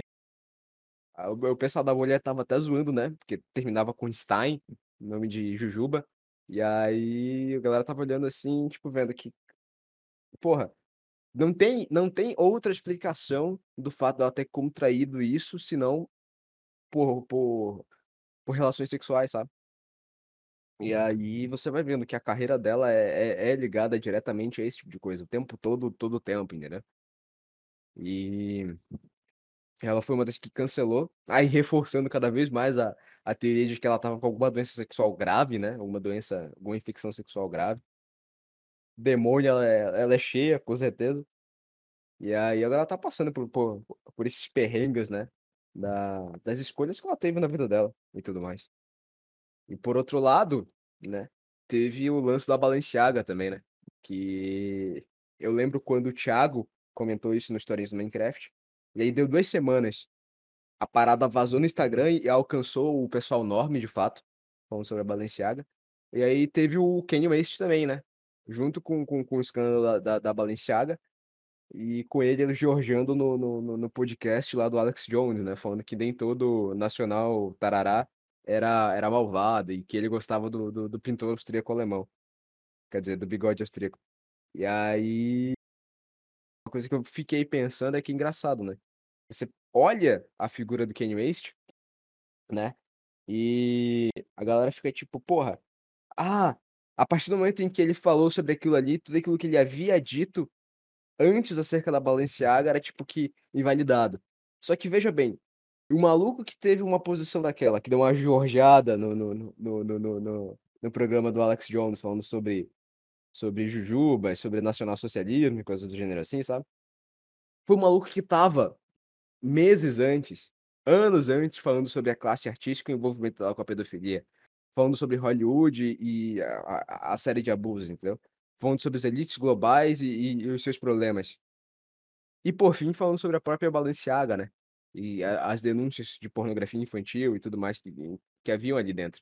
o o pessoal da mulher tava até zoando, né? Porque terminava com Stein, nome de Jujuba. E aí a galera tava olhando assim, tipo, vendo que, porra, não tem, não tem outra explicação do fato dela ter contraído isso, senão por, por, por relações sexuais, sabe? E aí você vai vendo que a carreira dela é, é, é ligada diretamente a esse tipo de coisa, o tempo todo, todo o tempo, entendeu? E ela foi uma das que cancelou, aí reforçando cada vez mais a, a teoria de que ela tava com alguma doença sexual grave, né? Alguma doença, alguma infecção sexual grave. Demônio, ela é, ela é cheia, com certeza. E aí agora ela tá passando por, por, por esses perrengues, né? Da, das escolhas que ela teve na vida dela e tudo mais. E por outro lado, né? Teve o lance da Balenciaga também, né? Que eu lembro quando o Thiago comentou isso no Stories do Minecraft. E aí deu duas semanas. A parada vazou no Instagram e alcançou o pessoal enorme, de fato, falando sobre a Balenciaga. E aí teve o Kanye West também, né? Junto com, com, com o escândalo da, da, da Balenciaga. E com ele elogiando no, no, no- no podcast lá do Alex Jones, né? Falando que nem todo nacional tarará era, era malvado e que ele gostava do, do, do pintor austríaco alemão. Quer dizer, do bigode austríaco. E aí, coisa que eu fiquei pensando é que é engraçado, né? Você olha a figura do Kanye West, né? E a galera fica tipo, porra, ah, a partir do momento em que ele falou sobre aquilo ali, tudo aquilo que ele havia dito antes acerca da Balenciaga era tipo que invalidado. Só que veja bem, o maluco que teve uma posição daquela, que deu uma jorjada no, no, no, no, no- no- no programa do Alex Jones, falando sobre, sobre Jujuba, sobre nacionalsocialismo e coisas do gênero assim, sabe? Foi um maluco que tava meses antes, anos antes, falando sobre a classe artística e o envolvimento dela com a pedofilia. Falando sobre Hollywood e a, a- a série de abusos, entendeu? Falando sobre as elites globais e, e- e os seus problemas. E por fim, falando sobre a própria Balenciaga, né? E a- as denúncias de pornografia infantil e tudo mais que, que haviam ali dentro.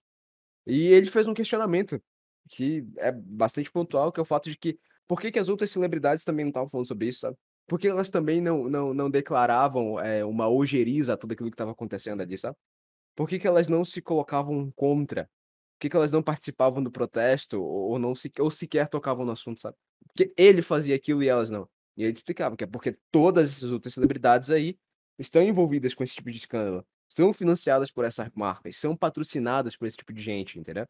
E ele fez um questionamento que é bastante pontual, que é o fato de que por que, que as outras celebridades também não estavam falando sobre isso, sabe? Por que elas também não, não, não declaravam é, uma ojeriza a tudo aquilo que estava acontecendo ali, sabe? Por que, que elas não se colocavam contra? Por que, que elas não participavam do protesto ou, não se, ou sequer tocavam no assunto, sabe? Porque ele fazia aquilo e elas não. E ele explicava que é porque todas essas outras celebridades aí estão envolvidas com esse tipo de escândalo, são financiadas por essas marcas, são patrocinadas por esse tipo de gente, entendeu?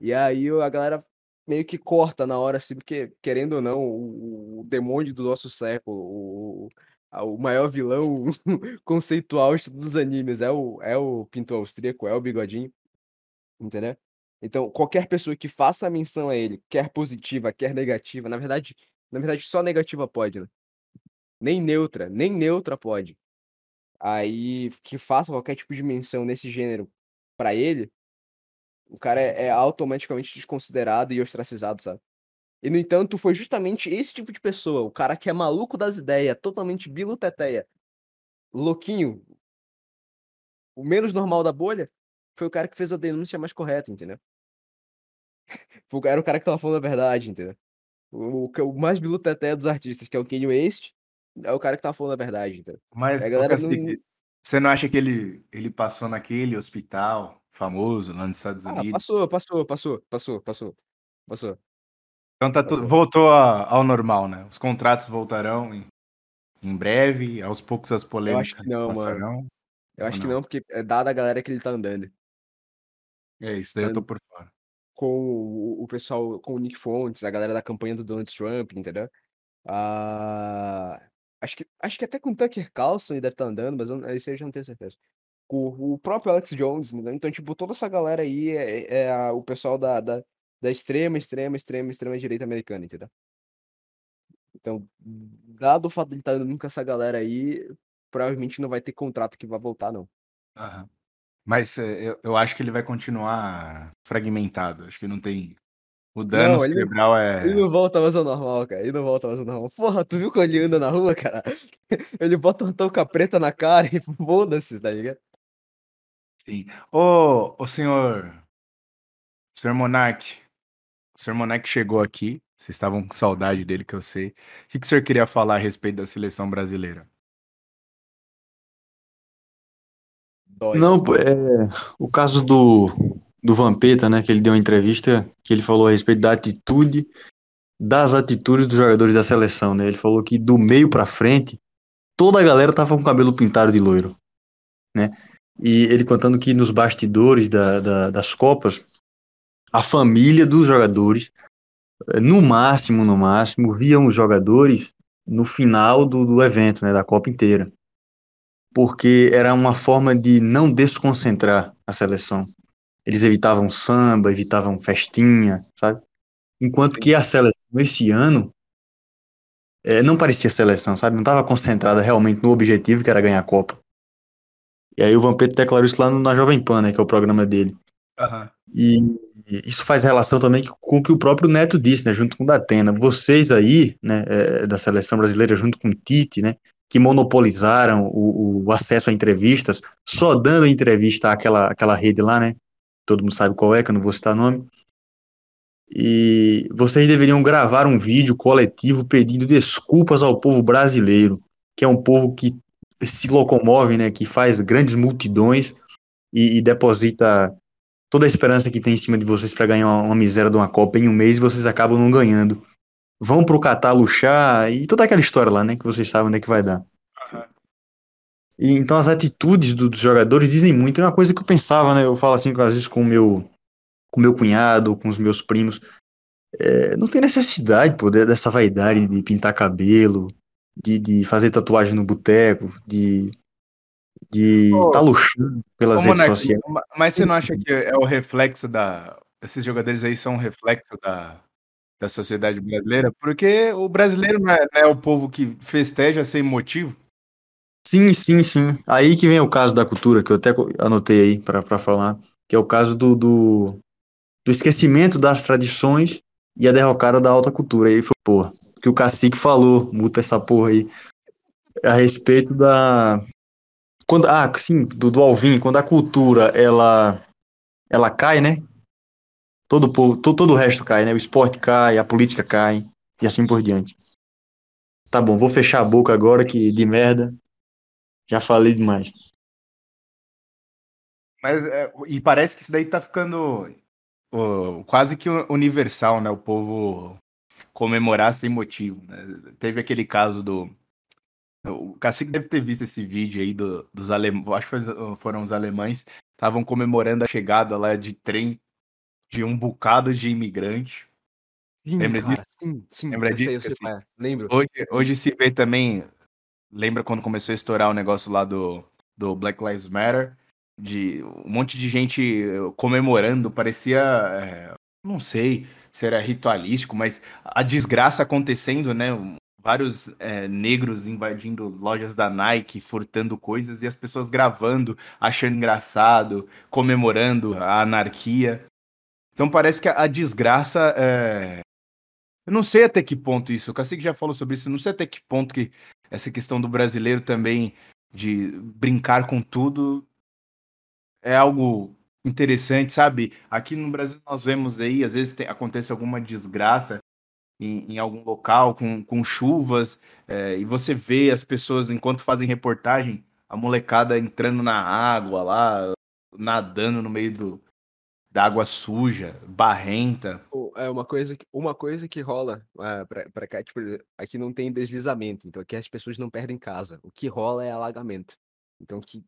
E aí a galera meio que corta na hora, assim, porque, querendo ou não, o, o demônio do nosso século, o, o maior vilão [laughs] conceitual de todos os animes é o, é o pintor austríaco, é o bigodinho, entendeu? Então, qualquer pessoa que faça a menção a ele, quer positiva, quer negativa, na verdade, na verdade, só negativa pode, né? Nem neutra, nem neutra pode. Aí, que faça qualquer tipo de menção nesse gênero para ele, o cara é, é, automaticamente desconsiderado e ostracizado, sabe? E, no entanto, foi justamente esse tipo de pessoa, o cara que é maluco das ideias, totalmente biluteteia, louquinho, o menos normal da bolha, foi o cara que fez a denúncia mais correta, entendeu? [laughs] Era o cara que tava falando a verdade, entendeu? O, o, o mais biluteteia dos artistas, que é o Kanye West, é o cara que tava falando a verdade, entendeu? Mas, a galera não... você não acha que ele, ele passou naquele hospital famoso lá nos Estados ah, Unidos? Passou, passou, passou, passou, passou, passou. Então tá tudo, voltou a, ao normal, né? Os contratos voltarão em, em breve, aos poucos as polêmicas Eu acho que não, passarão. Mano. Eu acho não? que não, porque é dada a galera que ele tá andando. É isso, daí eu tô por fora. Com o, o pessoal, com o Nick Fontes, a galera da campanha do Donald Trump, entendeu? Ah, acho, que, acho que até com o Tucker Carlson ele deve estar tá andando, mas eu, isso eu já não tenho certeza. O, próprio Alex Jones, entendeu? Então, tipo, toda essa galera aí é, é a, o pessoal da, da, da extrema, extrema, extrema, extrema direita americana, entendeu? Então, dado o fato de ele estar tá andando com essa galera aí, provavelmente não vai ter contrato que vai voltar, não. Uhum. Mas é, eu, eu acho que ele vai continuar fragmentado. Acho que não tem. O dano não, cerebral ele, é. Ele não volta mais ao normal, cara. Ele não volta mais ao normal. Porra, tu viu quando ele anda na rua, cara? [laughs] Ele bota uma touca preta na cara e [laughs] foda-se, tá ligado? Sim. Ô, ô senhor. Senhor Monark. O senhor Monark chegou aqui. Vocês estavam com saudade dele, que eu sei. O que, que o senhor queria falar a respeito da seleção brasileira? Dói. Não, é, o caso do, do Vampeta, né, que ele deu uma entrevista, que ele falou a respeito da atitude, das atitudes dos jogadores da seleção, né? Ele falou que do meio para frente, toda a galera tava com o cabelo pintado de loiro, né? E ele contando que nos bastidores da, da, das Copas, a família dos jogadores, eh, no máximo, no máximo, viam os jogadores no final do, do evento, né, da Copa inteira. Porque era uma forma de não desconcentrar a seleção. Eles evitavam samba, evitavam festinha, sabe? Enquanto que a seleção, esse ano, é, não parecia seleção, sabe? Não estava concentrada realmente no objetivo que era ganhar a Copa. E aí o Vampeta declarou isso lá no, na Jovem Pan, né, que é o programa dele. Uhum. E, e isso faz relação também com o que o próprio Neto disse, né, junto com o Datena. Vocês aí, né, é, da seleção brasileira, junto com o Tite, né, que monopolizaram o, o, acesso a entrevistas, só dando entrevista àquela, àquela rede lá, né, todo mundo sabe qual é, que eu não vou citar nome. E vocês deveriam gravar um vídeo coletivo pedindo desculpas ao povo brasileiro, que é um povo que se locomove, né, que faz grandes multidões e, e, deposita toda a esperança que tem em cima de vocês para ganhar uma, uma, miséria de uma Copa em um mês e vocês acabam não ganhando. Vão pro Catar luxar e toda aquela história lá, né, que vocês sabem onde é que vai dar. Uhum. E, então as atitudes do, dos jogadores dizem muito. É uma coisa que eu pensava, né, eu falo assim às vezes com o meu, com meu cunhado, com os meus primos. É, não tem necessidade, pô, dessa vaidade de pintar cabelo, de, de fazer tatuagem no boteco, de de oh, tá luxando pelas redes sociais. Mas você não acha que é o reflexo da esses jogadores aí são um reflexo da, da sociedade brasileira? Porque o brasileiro não é, não é o povo que festeja sem motivo. Sim, sim, sim. Aí que vem o caso da cultura, que eu até anotei aí para falar, que é o caso do, do, do, esquecimento das tradições e a derrocada da alta cultura. Aí foi, porra, que o cacique falou, muta essa porra aí, a respeito da. Quando, ah, sim, do, do Alvin, quando a cultura ela, ela cai, né? Todo, todo, todo o resto cai, né? O esporte cai, a política cai, e assim por diante. Tá bom, vou fechar a boca agora que de merda. Já falei demais. Mas, é, e parece que isso daí tá ficando ó, quase que universal, né? O povo comemorar sem motivo. Né? Teve aquele caso do. O Cacique deve ter visto esse vídeo aí do, dos alemães. Acho que foram os alemães. Estavam comemorando a chegada lá de trem de um bocado de imigrante. Sim, Lembra cara, disso? sim, sim. Lembra eu sei, disso, eu sei assim? é. Lembro. Hoje, hoje se vê também. Lembra quando começou a estourar o negócio lá do, do Black Lives Matter? De um monte de gente comemorando, parecia. eh, não sei se era ritualístico, mas a desgraça acontecendo, né? Vários eh, negros invadindo lojas da Nike, furtando coisas e as pessoas gravando, achando engraçado, comemorando a anarquia. Então parece que a, desgraça eh, eu não sei até que ponto isso, o Cacique já falou sobre isso, eu não sei até que ponto que essa questão do brasileiro também de brincar com tudo é algo interessante, sabe? Aqui no Brasil nós vemos aí, às vezes tem- acontece alguma desgraça em, em algum local com, com chuvas, é, e você vê as pessoas, enquanto fazem reportagem, a molecada entrando na água lá, nadando no meio do, da água suja, barrenta. É uma coisa que, uma coisa que rola pra, pra cá, tipo, aqui não tem deslizamento, então aqui as pessoas não perdem casa. O que rola é alagamento. Então, que,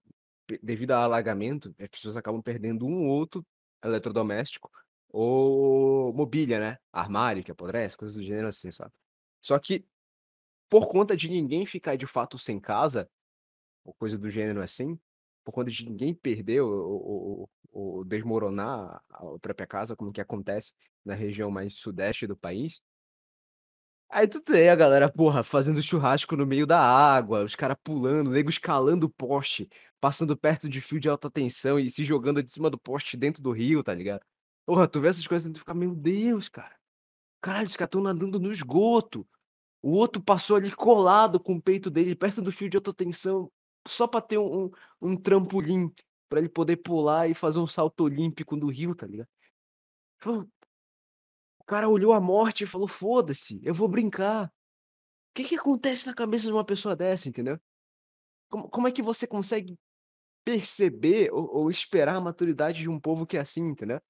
devido ao alagamento, as pessoas acabam perdendo um ou outro eletrodoméstico ou mobília, né? Armário que apodrece, coisas do gênero assim, sabe? Só que, por conta de ninguém ficar de fato sem casa, ou coisa do gênero assim, por conta de ninguém perder ou- ou- ou desmoronar a própria casa, como que acontece na região mais sudeste do país. Aí tu tem a galera, porra, fazendo churrasco no meio da água, os caras pulando, nego escalando o poste, passando perto de fio de alta tensão e se jogando de cima do poste dentro do rio, tá ligado? Porra, tu vê essas coisas e tu fica, meu Deus, cara. Caralho, os caras estão nadando no esgoto. O outro passou ali colado com o peito dele, perto do fio de alta tensão, só pra ter um, um, um trampolim, pra ele poder pular e fazer um salto olímpico no rio, tá ligado? Cara olhou a morte e falou: foda-se, eu vou brincar. O que que acontece na cabeça de uma pessoa dessa, entendeu? Como, como é que você consegue perceber ou, ou esperar a maturidade de um povo que é assim, entendeu?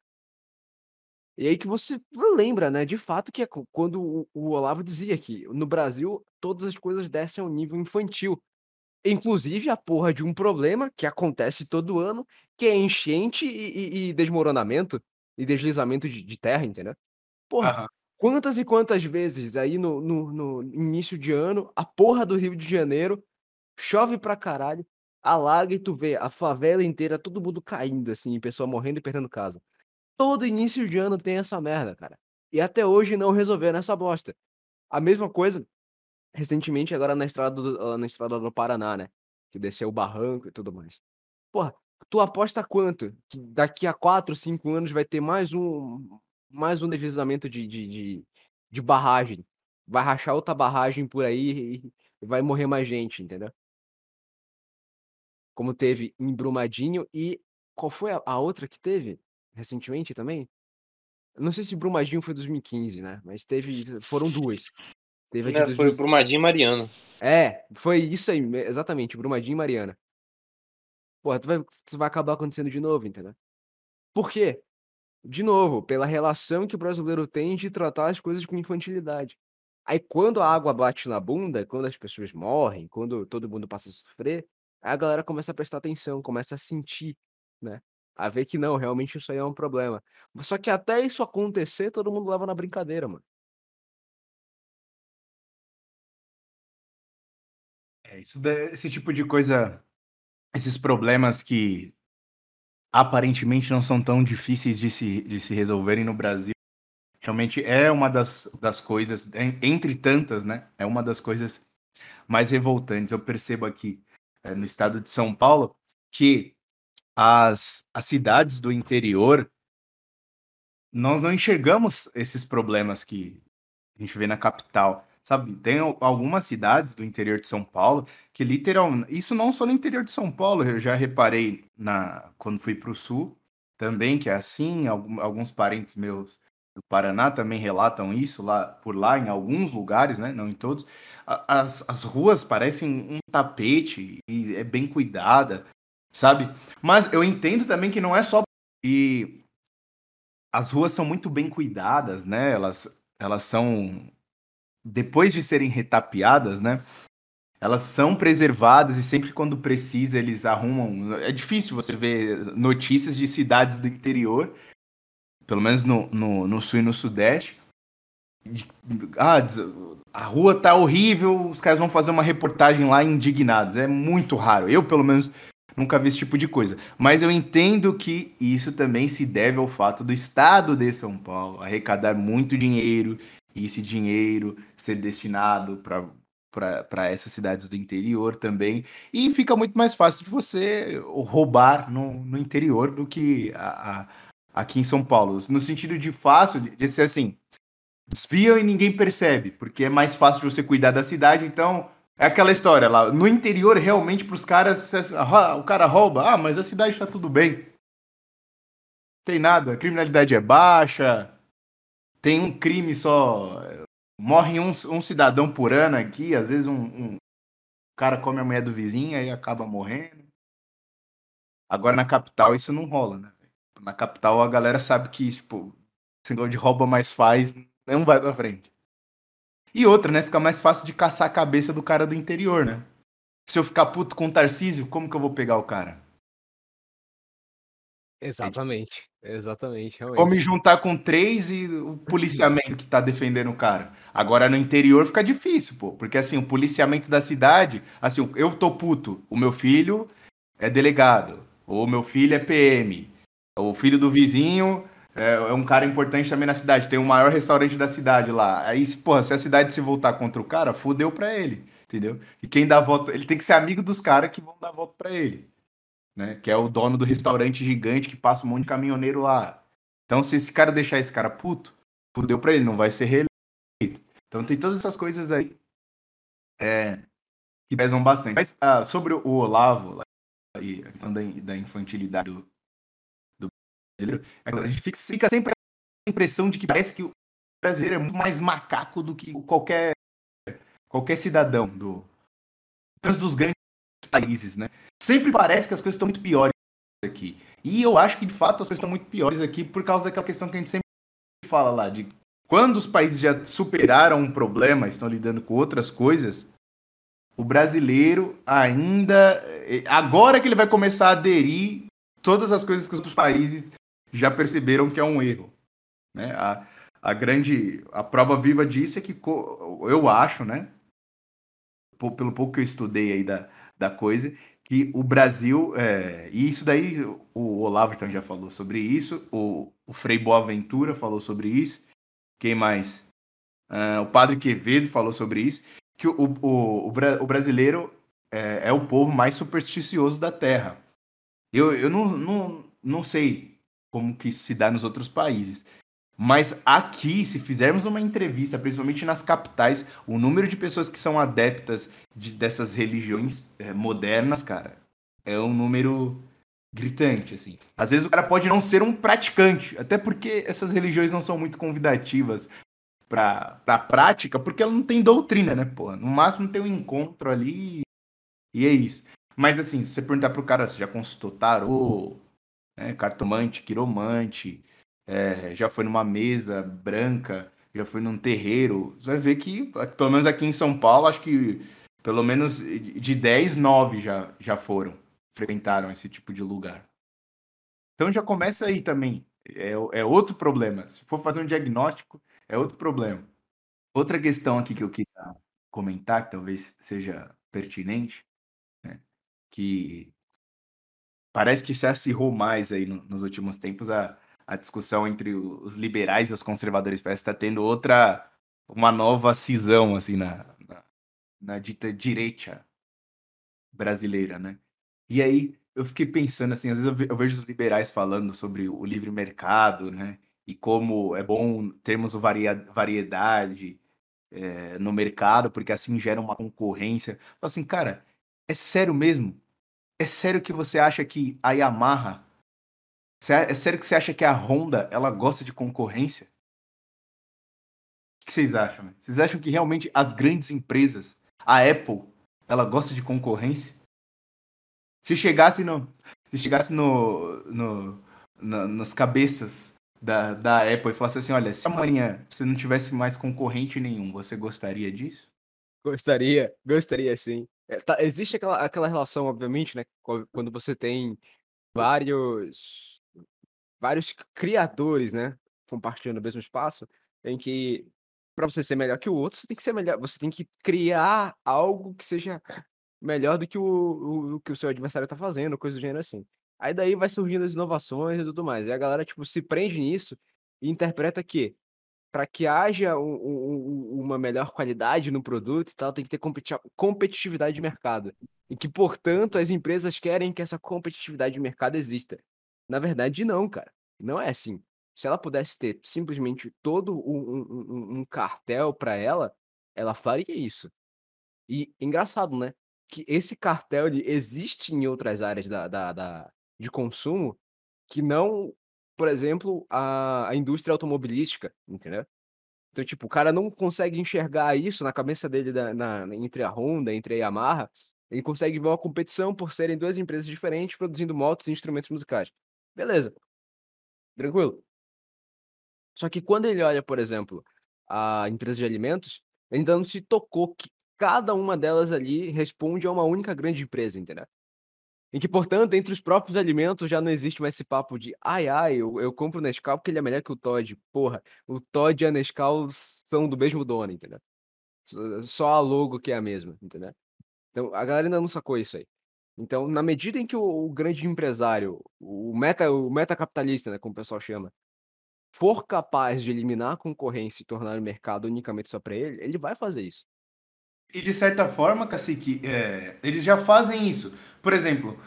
E aí que você lembra, né, de fato, que é quando o, o Olavo dizia que no Brasil todas as coisas descem ao nível infantil. Inclusive a porra de um problema que acontece todo ano, que é enchente e, e- e desmoronamento e deslizamento de, de terra, entendeu? Porra, Aham. quantas e quantas vezes aí no, no, no início de ano, a porra do Rio de Janeiro chove pra caralho, alaga e tu vê a favela inteira, todo mundo caindo, assim, pessoa morrendo e perdendo casa. Todo início de ano tem essa merda, cara. E até hoje não resolveram essa bosta. A mesma coisa, recentemente, agora na estrada do, lá na estrada do Paraná, né? Que desceu o barranco e tudo mais. Porra, tu aposta quanto? Que daqui a 4, 5 anos vai ter mais um mais um deslizamento de, de, de, de barragem. Vai rachar outra barragem por aí e vai morrer mais gente, entendeu? Como teve em Brumadinho e qual foi a, a outra que teve recentemente também? Não sei se Brumadinho foi 2015, né? Mas teve, foram duas. Teve Né, 2000 foi Brumadinho e Mariano. É, foi isso aí, me- exatamente, Brumadinho e Mariana. Porra, tu vai, isso vai acabar acontecendo de novo, entendeu? Por quê? De novo, pela relação que o brasileiro tem de tratar as coisas com infantilidade. Aí quando a água bate na bunda, quando as pessoas morrem, quando todo mundo passa a sofrer, a galera começa a prestar atenção, começa a sentir, né? A ver que não, realmente isso aí é um problema. Só que até isso acontecer, todo mundo leva na brincadeira, mano. É, isso esse tipo de coisa, esses problemas que aparentemente não são tão difíceis de se, de se resolverem no Brasil, realmente é uma das, das coisas, en- entre tantas, né? É uma das coisas mais revoltantes. Eu percebo aqui eh, no estado de São Paulo que as, as cidades do interior, nós não enxergamos esses problemas que a gente vê na capital. Sabe, tem al- algumas cidades do interior de São Paulo que literalmente. Isso não só no interior de São Paulo, eu já reparei na quando fui para o sul também, que é assim. alguns parentes meus do Paraná também relatam isso lá por lá, em alguns lugares, né? Não em todos. As, as ruas parecem um tapete e é bem cuidada, sabe? Mas eu entendo também que não é só. E as ruas são muito bem cuidadas, né? Elas, elas são. Depois de serem retapeadas, né? Elas são preservadas e sempre quando precisa eles arrumam. É difícil você ver notícias de cidades do interior, pelo menos no, no, no sul e no sudeste. de- ah, a rua tá horrível, os caras vão fazer uma reportagem lá indignados. É muito raro. Eu, pelo menos, nunca vi esse tipo de coisa. Mas eu entendo que isso também se deve ao fato do estado de São Paulo arrecadar muito dinheiro e esse dinheiro ser destinado para para essas cidades do interior também. E fica muito mais fácil de você roubar no, no interior do que a- a- aqui em São Paulo. No sentido de fácil, de, de ser assim, desviam e ninguém percebe, porque é mais fácil de você cuidar da cidade, então é aquela história lá. No interior, realmente, para os caras, o cara rouba, ah, mas a cidade está tudo bem. Tem nada, a criminalidade é baixa, tem um crime só. Morre um, um cidadão por ano aqui, às vezes um, um cara come a mulher do vizinho e acaba morrendo. Agora na capital isso não rola, né? Na capital a galera sabe que, tipo, esse negócio de rouba mais faz, não vai pra frente. E outra, né? Fica mais fácil de caçar a cabeça do cara do interior, né? Se eu ficar puto com o Tarcísio, como que eu vou pegar o cara? Exatamente. Exatamente, Vou me realmente. juntar com três e o [laughs] policiamento que tá defendendo o cara. Agora no interior fica difícil, pô. Porque assim, o policiamento da cidade, assim, eu tô puto, o meu filho é delegado, ou o meu filho é PM, o filho do vizinho é, é um cara importante também na cidade, tem o maior restaurante da cidade lá. Aí, porra, se a cidade se voltar contra o cara, fudeu pra ele, entendeu? E quem dá voto, ele tem que ser amigo dos caras que vão dar voto pra ele né? Que é o dono do restaurante gigante que passa um monte de caminhoneiro lá. Então, se esse cara deixar esse cara puto, fudeu pra ele, não vai ser reeleito. Então, tem todas essas coisas aí é, que pesam bastante. Mas ah, sobre o Olavo e a questão da, da infantilidade do, do brasileiro, a gente fica, fica sempre a impressão de que parece que o brasileiro é muito mais macaco do que qualquer, qualquer cidadão do, dos grandes países, né? Sempre parece que as coisas estão muito piores aqui. E eu acho que de fato as coisas estão muito piores aqui por causa daquela questão que a gente sempre fala lá de quando os países já superaram um problema, estão lidando com outras coisas, o brasileiro ainda eh, agora que ele vai começar a aderir todas as coisas que os outros países já perceberam que é um erro, né? A, a grande a prova viva disso é que eu acho, né? pelo pouco que eu estudei aí da, da coisa, que o Brasil, é, e isso daí, o Olavo então já falou sobre isso, o, o Frei Boaventura falou sobre isso, quem mais? Ah, o Padre Quevedo falou sobre isso, que o, o, o, o brasileiro é, é o povo mais supersticioso da Terra. Eu, eu não, não, não sei como que se dá nos outros países, mas aqui, se fizermos uma entrevista, principalmente nas capitais, o número de pessoas que são adeptas de- dessas religiões eh, modernas, cara, é um número gritante, assim. Às vezes o cara pode não ser um praticante, até porque essas religiões não são muito convidativas pra, pra prática, porque ela não tem doutrina, né, pô? No máximo tem um encontro ali e é isso. Mas assim, se você perguntar pro cara se já consultou tarô, né, cartomante, quiromante, é, já foi numa mesa branca, já foi num terreiro, você vai ver que, pelo menos aqui em São Paulo, acho que pelo menos de 10, 9 já, já foram, frequentaram esse tipo de lugar. Então já começa aí também. É, é outro problema. Se for fazer um diagnóstico, é outro problema. Outra questão aqui que eu queria comentar, que talvez seja pertinente, né, que parece que se acirrou mais aí no- nos últimos tempos a, a discussão entre os liberais e os conservadores. Parece que está tendo outra, uma nova cisão assim na, na, na dita direita brasileira, né? E aí eu fiquei pensando assim, às vezes eu, ve- eu vejo os liberais falando sobre o livre mercado, né? E como é bom termos variedade é, no mercado, porque assim gera uma concorrência. Assim, cara, é sério mesmo? É sério que você acha que a Yamaha É sério que você acha que a Honda ela gosta de concorrência? que vocês acham? Vocês acham que realmente as grandes empresas, a Apple, ela gosta de concorrência? Se chegasse no, se chegasse no, no na- nas cabeças da, da Apple e falasse assim, olha, se amanhã você não tivesse mais concorrente nenhum, você gostaria disso? Gostaria, gostaria sim. É, tá, existe aquela, aquela relação, obviamente, né? Quando você tem vários, vários criadores, né? Compartilhando o mesmo espaço, em que para você ser melhor que o outro, você tem que ser melhor, você tem que criar algo que seja melhor do que o, o, o que o seu adversário tá fazendo, coisa do gênero assim. Aí daí vai surgindo as inovações e tudo mais. E a galera, tipo, se prende nisso e interpreta que para que haja um- um- um- uma melhor qualidade no produto e tal, tem que ter competi- competitividade de mercado. E que, portanto, as empresas querem que essa competitividade de mercado exista. Na verdade, não, cara. Não é assim. Se ela pudesse ter simplesmente todo um, um- um- cartel para ela, ela faria isso. E engraçado, né? Que esse cartel ele existe em outras áreas da, da, da- de consumo que não, por exemplo, a, a indústria automobilística, entendeu? Então, tipo, o cara não consegue enxergar isso na cabeça dele da- na- entre a Honda, entre a Yamaha. Ele consegue ver uma competição por serem duas empresas diferentes produzindo motos e instrumentos musicais. Beleza. Tranquilo. Só que quando ele olha, por exemplo, a empresa de alimentos, ele ainda não se tocou que cada uma delas ali responde a uma única grande empresa, entendeu? Em que, portanto, entre os próprios alimentos já não existe mais esse papo de ai, ai, eu, eu compro o Nescau porque ele é melhor que o Todd. Porra, o Todd e a Nescau são do mesmo dono, entendeu? Só a logo que é a mesma, entendeu? Então, a galera ainda não sacou isso aí. Então, na medida em que o, o grande empresário, o meta, o metacapitalista, né, como o pessoal chama, for capaz de eliminar a concorrência e tornar o mercado unicamente só para ele, ele vai fazer isso. E de certa forma, Cacique, é, eles já fazem isso. Por exemplo,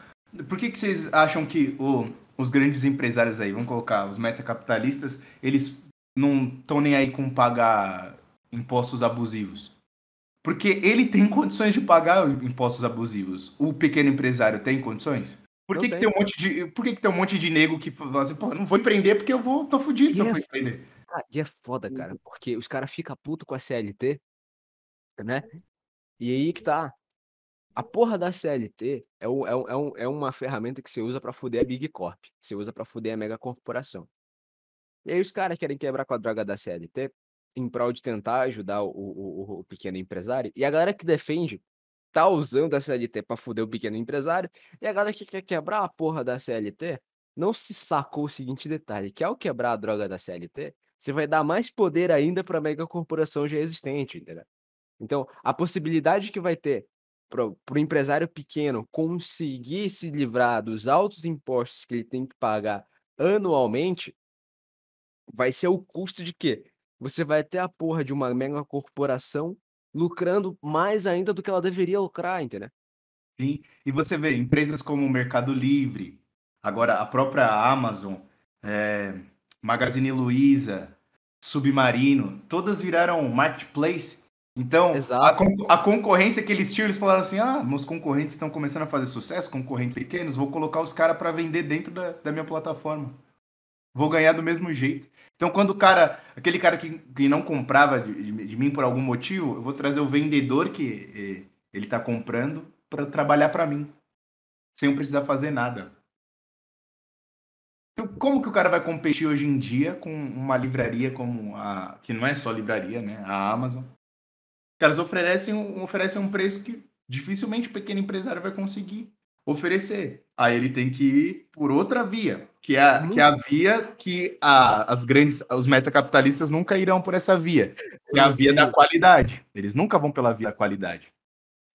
por que, que vocês acham que o- os grandes empresários aí, vamos colocar os metacapitalistas, eles não estão nem aí com pagar impostos abusivos? Porque ele tem condições de pagar impostos abusivos. O pequeno empresário tem condições? Por que, que tem. um monte de, por que, que tem um monte de nego que fala assim, pô, não vou empreender porque eu vou, tô fudido se eu for Yes. empreender. Ah, e é foda, cara, porque os caras ficam putos com a CLT, né? E aí que tá. A porra da CLT é, um, é, um, é, um- é uma ferramenta que você usa pra fuder a Big Corp. Você usa pra fuder a mega corporação. E aí os caras querem quebrar com a droga da CLT em prol de tentar ajudar o, o, o- pequeno empresário. E a galera que defende tá usando a CLT pra fuder o pequeno empresário. E a galera que quer quebrar a porra da CLT não se sacou o seguinte detalhe, que ao quebrar a droga da CLT, você vai dar mais poder ainda pra mega corporação já existente, entendeu? Então, a possibilidade que vai ter para o empresário pequeno conseguir se livrar dos altos impostos que ele tem que pagar anualmente vai ser o custo de quê? Você vai ter a porra de uma mega corporação lucrando mais ainda do que ela deveria lucrar, entendeu? Sim. E você vê empresas como o Mercado Livre, agora a própria Amazon, é, Magazine Luiza, Submarino, todas viraram marketplace. Então, a, con- a concorrência que eles tinham, eles falaram assim: ah, meus concorrentes estão começando a fazer sucesso, concorrentes pequenos, vou colocar os caras para vender dentro da, da minha plataforma. Vou ganhar do mesmo jeito. Então, quando o cara, aquele cara que, que não comprava de, de- mim por algum motivo, eu vou trazer o vendedor que ele tá comprando para trabalhar para mim, sem eu precisar fazer nada. Então, como que o cara vai competir hoje em dia com uma livraria como a. que não é só livraria, né? A Amazon. Os caras oferecem, oferecem um preço que dificilmente o pequeno empresário vai conseguir oferecer. Aí ele tem que ir por outra via, que é, a- que é a via que a- as grandes, os metacapitalistas nunca irão por essa via, que é a via da qualidade. Eles nunca vão pela via da qualidade.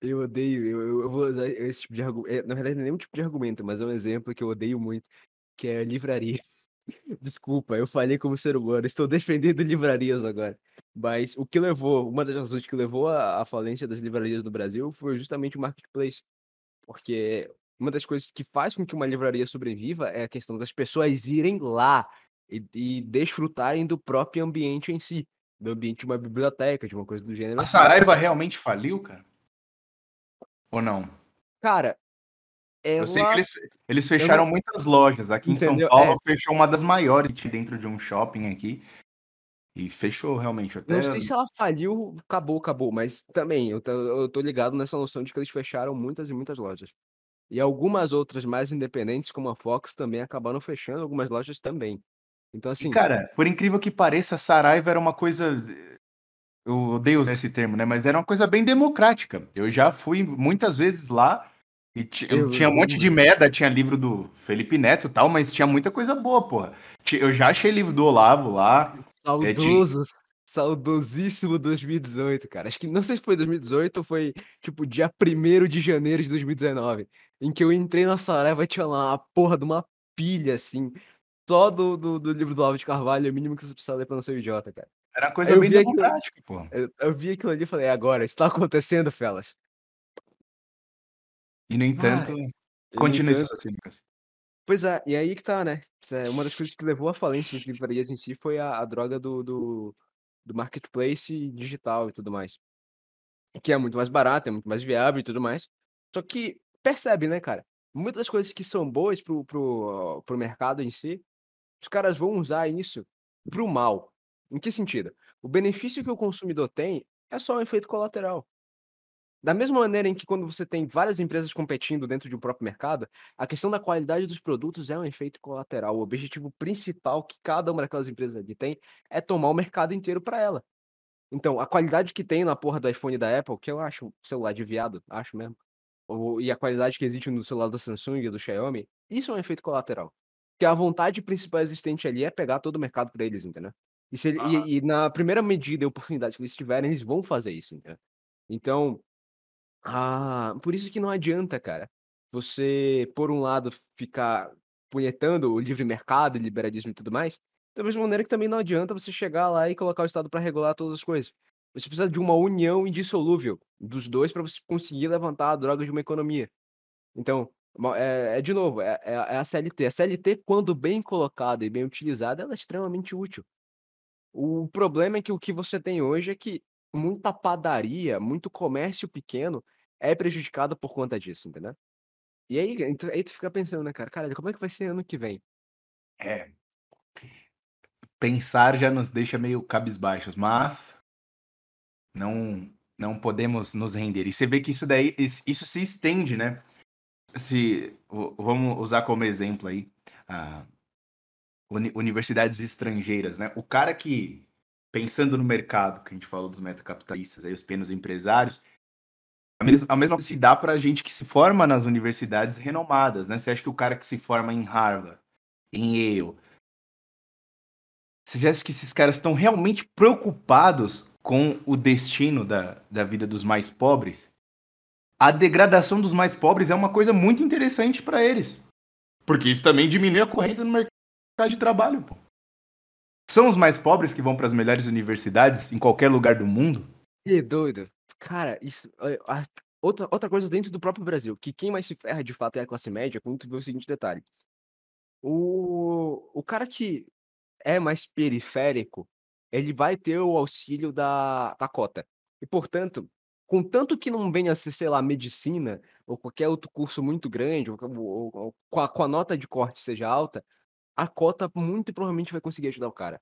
Eu odeio, eu, eu- vou usar esse tipo de argumento. Na verdade, não é nenhum tipo de argumento, mas é um exemplo que eu odeio muito, que é livraria. [laughs] Desculpa, eu falei como ser humano, estou defendendo livrarias agora. Mas o que levou, uma das razões que levou à falência das livrarias no Brasil foi justamente o marketplace. Porque uma das coisas que faz com que uma livraria sobreviva é a questão das pessoas irem lá e, e desfrutarem do próprio ambiente em si, do ambiente de uma biblioteca, de uma coisa do gênero. A assim. Saraiva realmente faliu, cara? Ou não? Cara, Eu sei que ela eles, eles fecharam muitas lojas. Aqui em São Entendeu? Paulo É. fechou uma das maiores dentro de um shopping aqui. E fechou, realmente. Não Até sei se ela faliu, acabou, acabou, mas também eu tô, eu tô ligado nessa noção de que eles fecharam muitas e muitas lojas. E algumas outras mais independentes, como a Fox, também acabaram fechando algumas lojas também. Então, E, assim, cara, por incrível que pareça, Saraiva era uma coisa. Eu odeio usar esse termo, né? Mas era uma coisa bem democrática. Eu já fui muitas vezes lá e eu eu, tinha um monte de merda, tinha livro do Felipe Neto e tal, mas tinha muita coisa boa, porra. Eu já achei livro do Olavo lá. É, ti- saudoso, saudosíssimo 2018, cara. Acho que não sei se foi 2018 ou foi, tipo, dia 1 de janeiro de 2019, em que eu entrei na Saraiva e tinha lá uma porra de uma pilha, assim, só do, do, do livro do Olavo de Carvalho, é o mínimo que você precisa ler pra não ser um idiota, cara. Era coisa eu bem aquilo, democrática, porra. eu, eu vi aquilo ali e falei, é agora, isso tá acontecendo, felas. E, no entanto, Ai, e no continua entanto, raciocínio, Cássio. pois é, e aí que tá, né? É, Uma das coisas que levou à falência das livrarias em si foi a, a droga do, do, do marketplace digital e tudo mais. Que é muito mais barato, é muito mais viável e tudo mais. Só que percebe, né, cara? Muitas coisas que são boas pro, pro, pro mercado em si, os caras vão usar isso pro mal. Em que sentido? O benefício que o consumidor tem é só um efeito colateral. Da mesma maneira em que quando você tem várias empresas competindo dentro de um próprio mercado, a questão da qualidade dos produtos é um efeito colateral. O objetivo principal que cada uma daquelas empresas ali tem é tomar o mercado inteiro para ela. Então, a qualidade que tem na porra do iPhone da Apple, que eu acho um celular de viado, acho mesmo, ou- e a qualidade que existe no celular da Samsung e do Xiaomi, isso é um efeito colateral. Porque a vontade principal existente ali é pegar todo o mercado para eles, entendeu? E, se e- e na primeira medida e oportunidade que eles tiverem, eles vão fazer isso, entendeu? Então, ah, por isso que não adianta, cara, você, por um lado, ficar punhetando o livre mercado e liberalismo e tudo mais, da mesma maneira que também não adianta você chegar lá e colocar o Estado para regular todas as coisas. Você precisa de uma união indissolúvel dos dois para você conseguir levantar a droga de uma economia. Então, é, é de novo, é, é a é a CLT. A CLT, quando bem colocada e bem utilizada, ela é extremamente útil. O problema é que o que você tem hoje é que muita padaria, muito comércio pequeno é prejudicado por conta disso, entendeu? E aí, aí tu fica pensando, né, cara? Caralho, como é que vai ser ano que vem? É, pensar já nos deixa meio cabisbaixos, mas não não podemos nos render. E você vê que isso daí, is- isso se estende, né? Se vamos usar como exemplo aí a uni- universidades estrangeiras, né? O cara que pensando no mercado, que a gente falou dos metacapitalistas, aí os pequenos empresários, a mes- a mesma se dá para gente que se forma nas universidades renomadas, né? Você acha que o cara que se forma em Harvard, em Yale, você acha que esses caras estão realmente preocupados com o destino da, da vida dos mais pobres? A degradação dos mais pobres é uma coisa muito interessante para eles. Porque isso também diminui a corrência no mercado de trabalho, pô. São os mais pobres que vão para as melhores universidades em qualquer lugar do mundo? Que doido. Cara, isso. Outra, outra coisa dentro do próprio Brasil, que quem mais se ferra de fato é a classe média, quando vê o seguinte detalhe. O, o cara que é mais periférico, ele vai ter o auxílio da, da cota. E, portanto, contanto que não venha a ser, sei lá, medicina ou qualquer outro curso muito grande, ou, ou- ou com, a, com a nota de corte seja alta, a cota muito provavelmente vai conseguir ajudar o cara.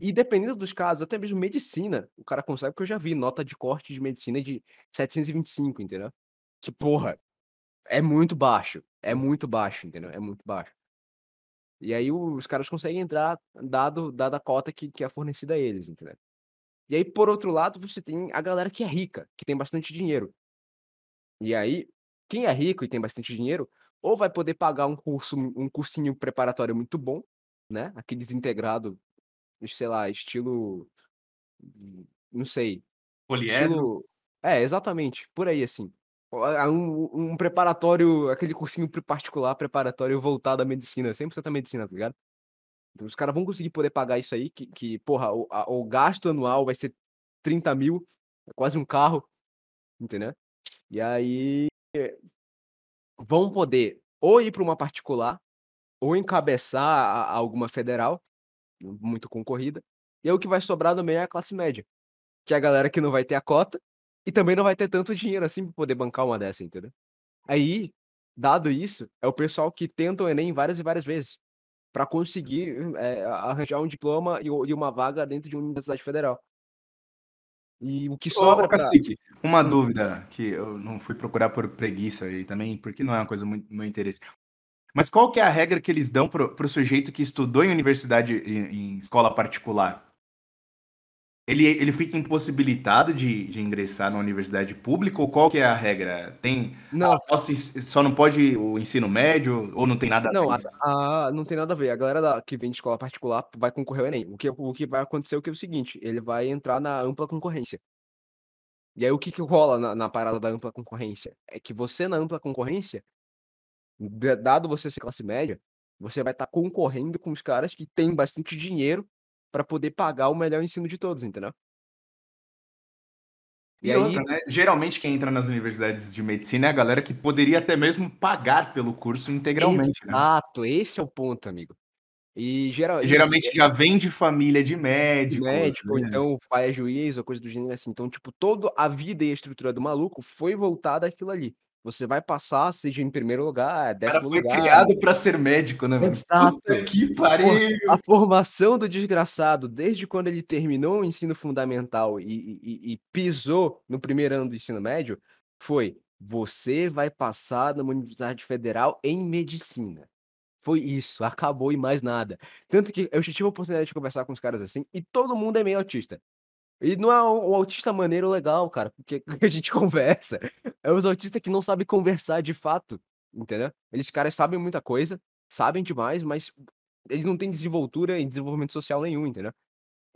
E dependendo dos casos, até mesmo medicina, o cara consegue, porque eu já vi nota de corte de medicina de 725, entendeu? Que, porra, é muito baixo. É muito baixo, entendeu? É muito baixo. E aí os caras conseguem entrar, dado, dada a cota que, que é fornecida a eles, entendeu? E aí, por outro lado, você tem a galera que é rica, que tem bastante dinheiro. E aí, quem é rico e tem bastante dinheiro, ou vai poder pagar um curso, um cursinho preparatório muito bom, né? Aqueles integrado, sei lá, estilo, não sei, Poliedro? estilo, é, exatamente, por aí assim. Um, um preparatório, aquele cursinho particular, preparatório voltado à medicina, 100% à medicina, tá ligado? Então os caras vão conseguir poder pagar isso aí, que, que porra, o, a- o gasto anual vai ser 30 mil, é quase um carro, entendeu? E aí vão poder ou ir para uma particular, ou encabeçar a- a alguma federal, muito concorrida, e aí o que vai sobrar no meio é a classe média, que é a galera que não vai ter a cota, e também não vai ter tanto dinheiro assim para poder bancar uma dessa, entendeu? Aí, dado isso, é o pessoal que tenta o Enem várias e várias vezes. para conseguir é, arranjar um diploma e, e uma vaga dentro de uma universidade federal. E o que sobra Ô, pra... Cacique, uma Hum. dúvida que eu não fui procurar por preguiça e também porque não é uma coisa muito do meu interesse. Mas qual que é a regra que eles dão pro, pro sujeito que estudou em universidade, em, em escola particular? Ele, ele fica impossibilitado de, de ingressar na universidade pública ou qual que é a regra? Tem Não, só, se- só não pode o ensino médio ou não tem nada a não, ver a, a- não tem nada a ver. A galera da- que vem de escola particular vai concorrer ao Enem. O que, o que vai acontecer é o que é o seguinte: ele vai entrar na ampla concorrência. E aí o que, que rola na, na parada da ampla concorrência? É que você na ampla concorrência, da- dado você ser classe média, você vai estar concorrendo com os caras que têm bastante dinheiro para poder pagar o melhor ensino de todos, entendeu? E, E aí, outra, né? Geralmente quem entra nas universidades de medicina é a galera que poderia até mesmo pagar pelo curso integralmente, né? exato, esse é o ponto, amigo. E geral, e- Geralmente já vem de família de médicos, médico, ou né? então o pai é juiz, ou coisa do gênero assim. Então, tipo, toda a vida e a estrutura do maluco foi voltada àquilo ali. Você vai passar, seja em primeiro lugar, O cara décimo foi lugar. criado pra ser médico, né? Exato. Puta que pariu! A formação do desgraçado, desde quando ele terminou o ensino fundamental e, e- e- e pisou no primeiro ano do ensino médio, foi: você vai passar numa universidade federal em medicina. Foi isso, acabou e mais nada. Tanto que eu já tive a oportunidade de conversar com os caras assim, e todo mundo é meio autista. E não é um, um autista maneiro legal, cara, porque [laughs] a gente conversa. É os autistas que não sabem conversar de fato, entendeu? Eles caras sabem muita coisa, sabem demais, mas eles não têm desenvoltura em desenvolvimento social nenhum, entendeu?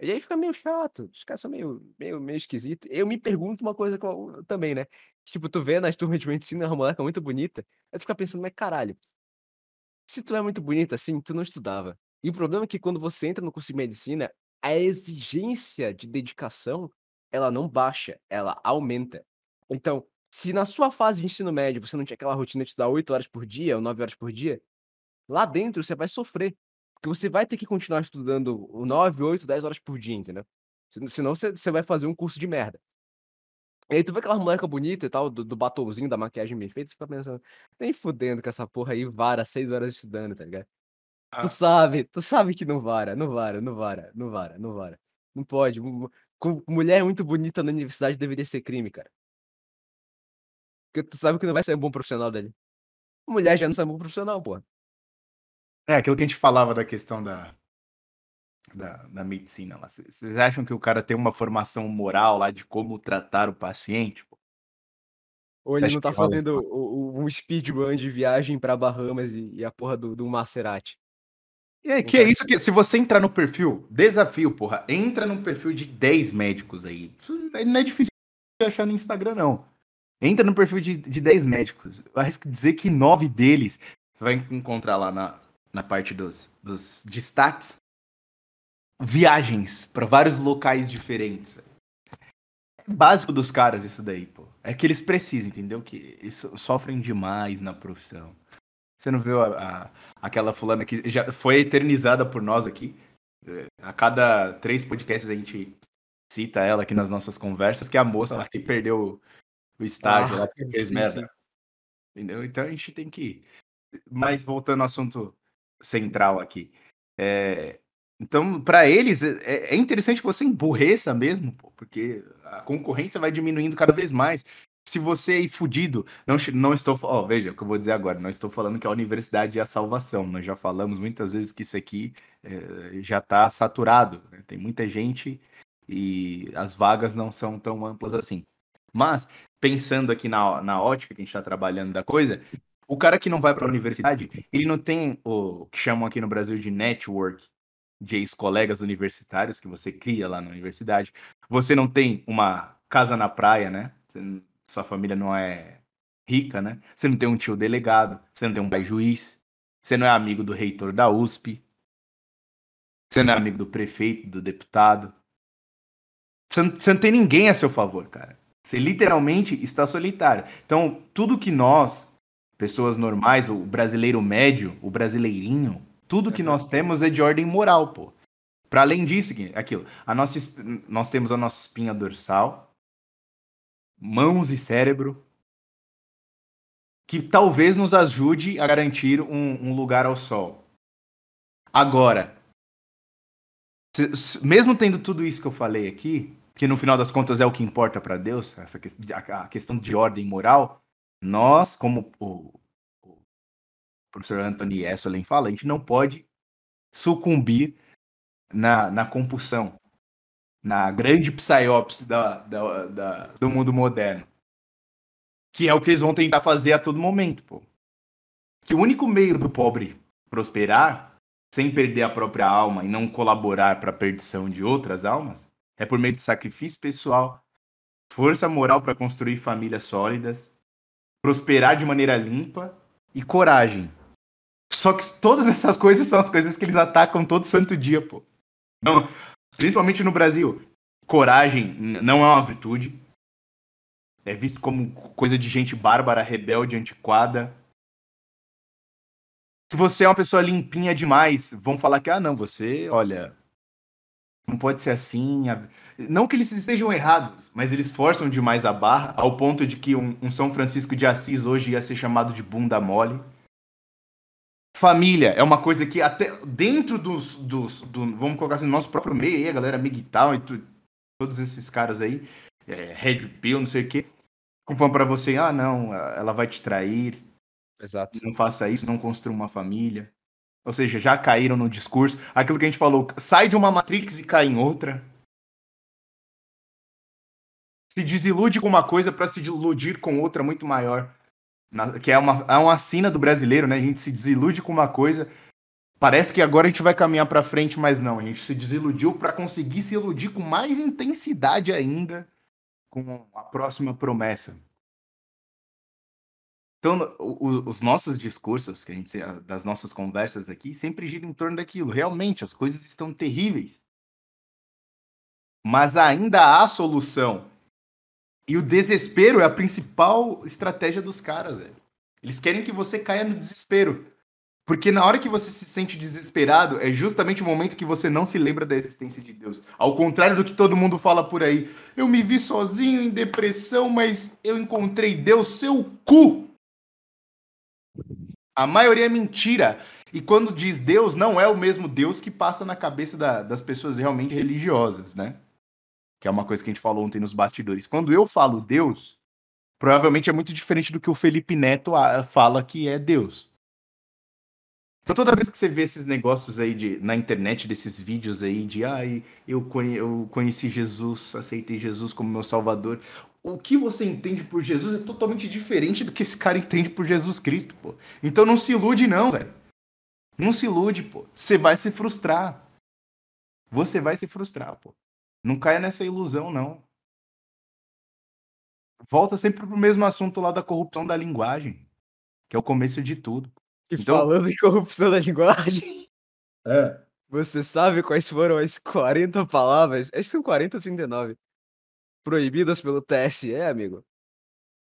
E aí fica meio chato, os caras são meio, meio, meio esquisitos. Eu me pergunto uma coisa eu- também, né? Tipo, tu vê nas turmas de medicina uma moleca muito bonita, aí tu fica pensando, mas caralho, se tu é muito bonita assim, tu não estudava. E o problema é que quando você entra no curso de medicina, a exigência de dedicação, ela não baixa, ela aumenta. Então, se na sua fase de ensino médio você não tinha aquela rotina de estudar 8 horas por dia ou 9 horas por dia, lá dentro você vai sofrer. Porque você vai ter que continuar estudando 9, 8, 10 horas por dia, entendeu? Sen- Senão você, vai fazer um curso de merda. E aí tu vê aquela moleca bonita e tal, do, do batomzinho, da maquiagem bem feita, você fica pensando, nem fudendo que essa porra aí vara 6 horas estudando, tá ligado? Ah. Tu sabe, tu sabe que não vara, não vara, não vara, não vara, não vara. Não pode. mulher muito bonita na universidade deveria ser crime, cara. Porque tu sabe que não vai ser um bom profissional dele. Mulher já não é um bom profissional, porra. É, aquilo que a gente falava da questão da, da, da medicina lá. Vocês acham que o cara tem uma formação moral lá de como tratar o paciente? pô? Ou ele Acho não tá fazendo o- o- um speedrun de viagem pra Bahamas e, e a porra do, do Maserati. É, que é quero. isso que, se você entrar no perfil, desafio, porra, entra no perfil de 10 médicos aí. Isso não é difícil de achar no Instagram, não. Entra no perfil de, de 10 médicos. Eu arrisco dizer que 9 deles você vai encontrar lá na, na parte dos, dos destaques viagens para vários locais diferentes. É básico dos caras isso daí, pô. É que eles precisam, entendeu? Que eles so- sofrem demais na profissão. Você não viu a, a- aquela fulana que já foi eternizada por nós aqui? É, A cada três podcasts a gente cita ela aqui nas nossas conversas, que é a moça lá que perdeu o estágio, Ah, lá que fez sim, merda. sim. Entendeu? Então a gente tem que. Mas voltando ao assunto central aqui. É, Então, para eles, é, é interessante que você emburreça mesmo, pô, porque a concorrência vai diminuindo cada vez mais. Se você ir fudido, não, não estou. Ó, veja o que eu vou dizer agora. Não estou falando que a universidade é a salvação. Nós já falamos muitas vezes que isso aqui é, já está saturado. né? Tem muita gente e as vagas não são tão amplas assim. Mas, pensando aqui na, na ótica que a gente está trabalhando da coisa, o cara que não vai para a universidade, ele não tem o que chamam aqui no Brasil de network de ex-colegas universitários que você cria lá na universidade. Você não tem uma casa na praia, né? Você sua família não é rica, né? Você não tem um tio delegado, você não tem um pai juiz, você não é amigo do reitor da USP, você não é amigo do prefeito, do deputado. Você não, você não tem ninguém a seu favor, cara. Você literalmente está solitário. Então, tudo que nós, pessoas normais, o brasileiro médio, o brasileirinho, tudo que nós temos é de ordem moral, pô. Para além disso, aquilo, a nossa, nós temos a nossa espinha dorsal, mãos e cérebro, que talvez nos ajude a garantir um, um lugar ao sol. Agora, se- se- mesmo tendo tudo isso que eu falei aqui, que no final das contas é o que importa para Deus, essa que- a, a questão de ordem moral, nós, como o, o professor Anthony Esselin fala, a gente não pode sucumbir na, na compulsão, na grande psiopse da, da- da- do mundo moderno. Que é o que eles vão tentar fazer a todo momento, pô. Que o único meio do pobre prosperar, sem perder a própria alma e não colaborar para a perdição de outras almas, é por meio de sacrifício pessoal, força moral para construir famílias sólidas, prosperar de maneira limpa e coragem. Só que todas essas coisas são as coisas que eles atacam todo santo dia, pô. Não, principalmente no Brasil. Coragem não é uma virtude. É visto como coisa de gente bárbara, rebelde, antiquada. Se você é uma pessoa limpinha demais, vão falar que, ah, não, você, olha, não pode ser assim. Não que eles estejam errados, mas eles forçam demais a barra, ao ponto de que um, um São Francisco de Assis hoje ia ser chamado de bunda mole. Família é uma coisa que até dentro dos, dos do, vamos colocar assim, no nosso próprio meio aí, a galera Miguel e tu- todos esses caras aí, é, Red Pill, não sei o quê, conforme para você, ah, não, ela vai te trair, Exato. não faça isso, não construa uma família. Ou seja, já caíram no discurso. Aquilo que a gente falou, sai de uma Matrix e cai em outra. Se desilude com uma coisa para se iludir com outra muito maior. Na- que é uma, é uma sina do brasileiro, né? A gente se desilude com uma coisa. Parece que agora a gente vai caminhar para frente, mas não. A gente se desiludiu para conseguir se iludir com mais intensidade ainda com a próxima promessa. Então, o- os nossos discursos, que a gente, das nossas conversas aqui, sempre giram em torno daquilo. Realmente, as coisas estão terríveis. Mas ainda há solução. E o desespero é a principal estratégia dos caras, velho. Eles querem que você caia no desespero. Porque na hora que você se sente desesperado, é justamente o momento que você não se lembra da existência de Deus. Ao contrário do que todo mundo fala por aí. Eu me vi sozinho em depressão, mas eu encontrei Deus, seu cu! A maioria é mentira. E quando diz Deus, não é o mesmo Deus que passa na cabeça da- das pessoas realmente religiosas, né? Que é uma coisa que a gente falou ontem nos bastidores. Quando eu falo Deus, provavelmente é muito diferente do que o Felipe Neto ah, fala que é Deus. Então toda vez que você vê esses negócios aí de, na internet, desses vídeos aí de ai, eu, conhe- eu conheci Jesus, aceitei Jesus como meu salvador. O que você entende por Jesus é totalmente diferente do que esse cara entende por Jesus Cristo, pô. Então não se ilude não, velho. Não se ilude, pô. Você vai se frustrar. Você vai se frustrar, pô. Não caia nessa ilusão, não. Volta sempre pro mesmo assunto lá da corrupção da linguagem, que é o começo de tudo. E Então- falando em corrupção da linguagem, É. [laughs] você sabe quais foram as 40 palavras? Acho que são 40 ou 39. Proibidas pelo TSE, amigo.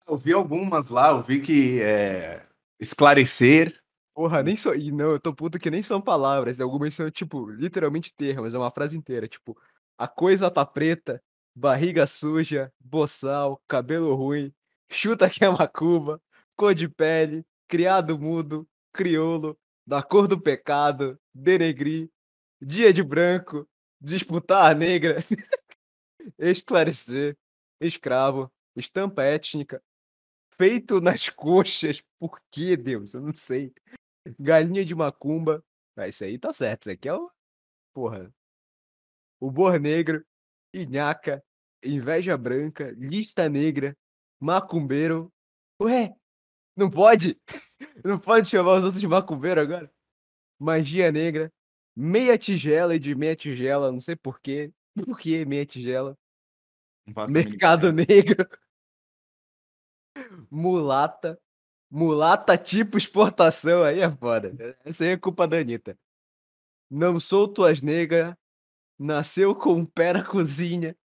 Eu vi algumas lá, eu vi que é, esclarecer. Porra, nem só. E não, eu tô puto que nem são palavras. Algumas são, tipo, literalmente termos. É uma frase inteira. Tipo, a coisa tá preta, barriga suja, boçal, cabelo ruim, chuta que é macumba, cor de pele, criado mudo, crioulo, da cor do pecado, denegrir, dia de branco, disputar a negra, [laughs] esclarecer, escravo, estampa étnica, feito nas [laughs] coxas. Por que, Deus? Eu não sei. Galinha de macumba. Ah, isso aí tá certo. Isso aqui é o. Porra. O bor negro, inhaca, inveja branca, lista negra, macumbeiro. Ué, não pode? [laughs] Não pode chamar os outros de macumbeiro agora? Magia negra, meia tigela e de meia tigela, não sei porquê. Por que meia tigela? Mercado negro. Mulata. Mulata tipo exportação, aí é foda. Essa aí é culpa da Anitta. Não sou tuas nega, nasceu com pé na cozinha,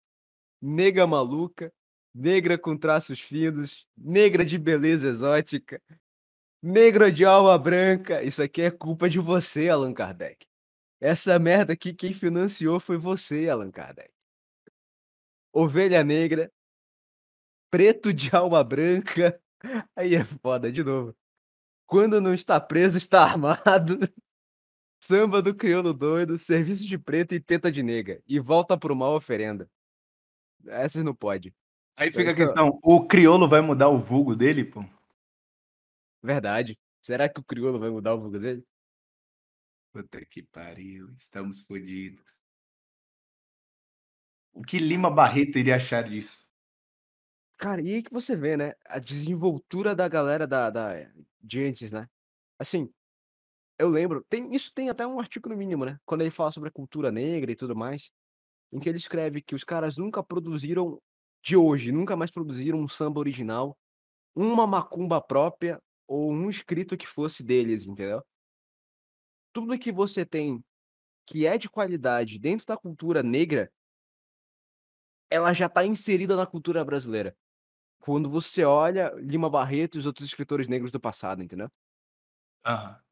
nega maluca, negra com traços finos, negra de beleza exótica, negra de alma branca. Isso aqui é culpa de você, Allan Kardec. Essa merda aqui, quem financiou foi você, Allan Kardec. Ovelha negra, preto de alma branca. [laughs] Aí é foda, de novo. Quando não está preso, está [laughs] armado. Samba do crioulo doido, serviço de preto e teta de nega. E volta pro mal oferenda. Essas não pode. Aí fica a questão, o crioulo vai mudar o vulgo dele, pô? Verdade. Será que o crioulo vai mudar o vulgo dele? Puta que pariu, estamos fodidos. O que Lima Barreto iria achar disso? Cara, e aí que você vê, né? A desenvoltura da galera da, da, de antes, né? Assim, eu lembro, tem, isso tem até um artigo no mínimo, né? Quando ele fala sobre a cultura negra e tudo mais, em que ele escreve que os caras nunca produziram, de hoje, nunca mais produziram um samba original, uma macumba própria ou um escrito que fosse deles, entendeu? Tudo que você tem que é de qualidade dentro da cultura negra, ela já está inserida na cultura brasileira. Quando você olha Lima Barreto e os outros escritores negros do passado, entendeu? Aham.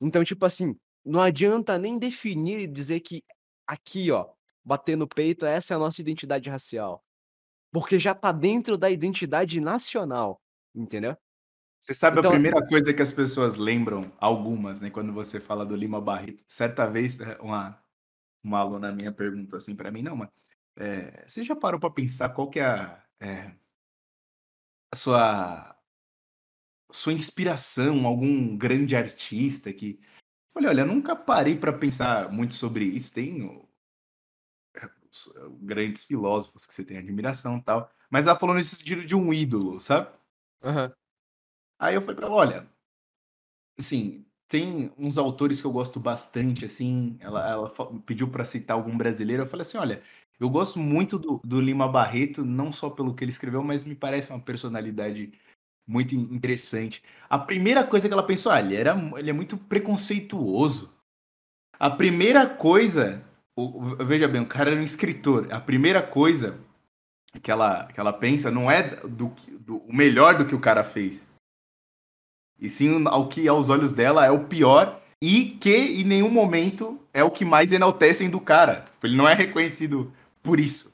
Então, tipo assim, não adianta nem definir e dizer que aqui, ó, bater no peito, essa é a nossa identidade racial. Porque já tá dentro da identidade nacional, entendeu? Você sabe Então, a primeira coisa que as pessoas lembram, algumas, né, quando você fala do Lima Barreto? Certa vez, eh, uma, uma aluna minha perguntou assim pra mim, não, mas eh, você já parou pra pensar qual que é a, eh, a sua, sua inspiração, algum grande artista que... Olha, eu nunca parei pra pensar muito sobre isso, tem o- os, eh, grandes filósofos que você tem admiração e tal, mas ela falou nesse sentido de um ídolo, sabe? aham, Aí eu falei pra ela, olha, assim, tem uns autores que eu gosto bastante, assim, ela, ela pediu pra citar algum brasileiro, eu falei assim, olha, eu gosto muito do, do Lima Barreto, não só pelo que ele escreveu, mas me parece uma personalidade muito in- interessante. A primeira coisa que ela pensou, ah, ele, era, ele é muito preconceituoso. A primeira coisa, veja bem, o cara era um escritor, a primeira coisa que ela, que ela pensa não é do, do, o melhor do que o cara fez. E sim ao que aos olhos dela é o pior e que em nenhum momento é o que mais enaltecem do cara. Ele não é reconhecido por isso.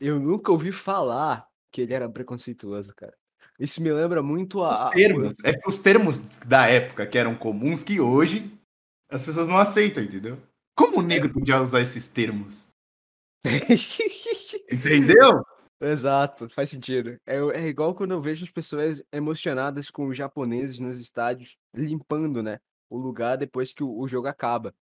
Eu nunca ouvi falar que ele era preconceituoso, cara. Isso me lembra muito Os a. a- termos, é que os termos da época que eram comuns que hoje as pessoas não aceitam, entendeu? Como o negro podia usar esses termos? [laughs] Entendeu? Exato, faz sentido. É, é igual quando eu vejo as pessoas emocionadas com os japoneses nos estádios limpando, né, o lugar depois que o, o jogo acaba.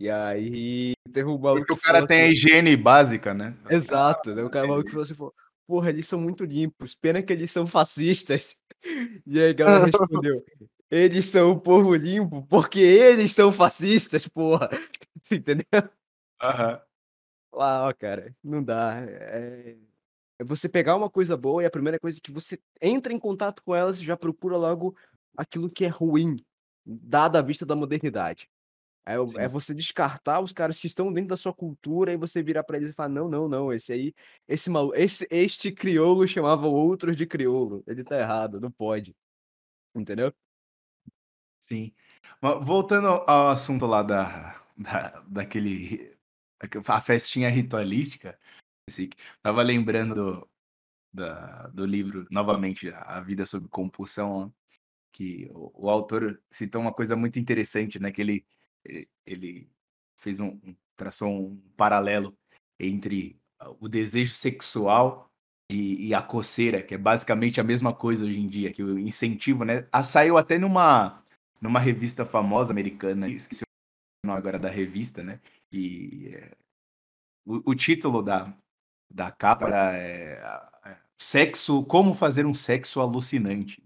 E aí teve um maluco Porque o que cara tem a assim, higiene básica, né? Exato, né? O cara maluco falou assim, falou, porra, eles são muito limpos, pena que eles são fascistas. E aí a galera respondeu, eles são o povo limpo porque eles são fascistas, porra. [laughs] Entendeu? Aham. Ah, ó, cara, não dá. É... é você pegar uma coisa boa e a primeira coisa que você entra em contato com ela, você já procura logo aquilo que é ruim, dada a vista da modernidade. É, é você descartar os caras que estão dentro da sua cultura e você virar pra eles e falar: não, não, não, esse aí, esse malu... esse, este crioulo chamava outros de crioulo. Ele tá errado, não pode. Entendeu? Sim. Mas voltando ao assunto lá da, da, daquele. A festinha ritualística, assim, tava lembrando do, da, do livro, novamente, A Vida Sob Compulsão, que o, o autor citou uma coisa muito interessante, né? Que ele, ele fez um, traçou um paralelo entre o desejo sexual e, e a coceira, que é basicamente a mesma coisa hoje em dia, que o incentivo, né? Ah, saiu até numa, numa revista famosa americana, esqueci o nome agora da revista, né? E é, o, o título da, da capa é, é, Sexo, Como Fazer um Sexo Alucinante.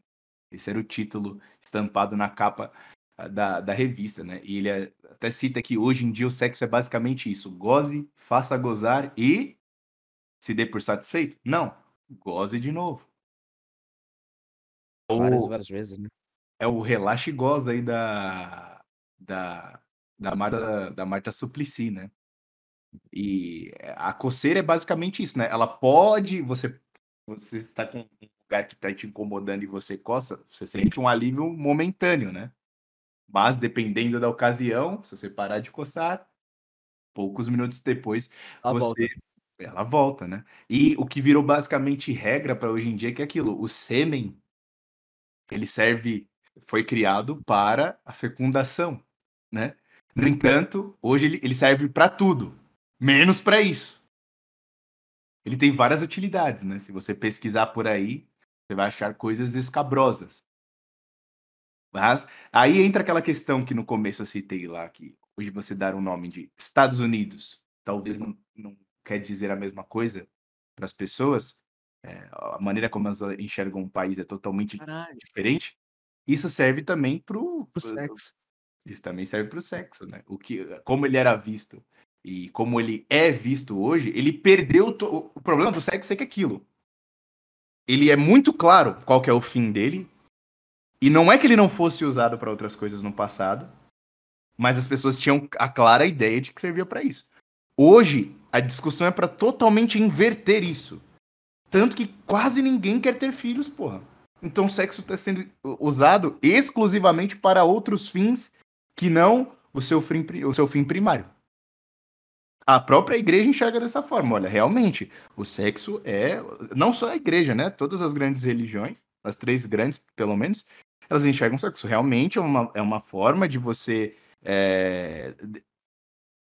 Esse era o título estampado na capa ah, da, da revista, né? E ele é- até cita que hoje em dia o sexo é basicamente isso: goze, faça gozar e se dê por satisfeito? Não, goze de novo. Várias, Ou várias vezes, né? é o relaxa e goza aí da, da, da, Marta, da Marta Suplicy, né? E a coceira é basicamente isso, né? Ela pode, você, você está com um lugar que está te incomodando e você coça, você sente um alívio momentâneo, né? Mas dependendo da ocasião, se você parar de coçar, poucos minutos depois A você volta. ela volta, né? E o que virou basicamente regra para hoje em dia é que é aquilo, o sêmen ele serve foi criado para a fecundação, né? No entanto, hoje ele, ele serve para tudo, menos para isso. Ele tem várias utilidades, né? Se você pesquisar por aí, você vai achar coisas escabrosas. Mas aí entra aquela questão que no começo eu citei lá, que hoje você dar um nome de Estados Unidos, talvez não, não quer dizer a mesma coisa para as pessoas, é, a maneira como elas enxergam um país é totalmente Caralho. diferente. Isso serve também para o sexo. isso também serve para o sexo, né? O que, como ele era visto e como ele é visto hoje, ele perdeu to- o problema do sexo é que é aquilo. Ele é muito claro qual é o fim dele e não é que ele não fosse usado para outras coisas no passado, mas as pessoas tinham a clara ideia de que servia para isso. Hoje a discussão é para totalmente inverter isso, tanto que quase ninguém quer ter filhos, porra. Então o sexo está sendo usado exclusivamente para outros fins que não o seu fim, o seu fim primário. A própria igreja enxerga dessa forma. Olha, realmente, o sexo é. Não só a igreja, né? Todas as grandes religiões, as três grandes, pelo menos, elas enxergam o sexo. Realmente é uma, é uma forma de você. é,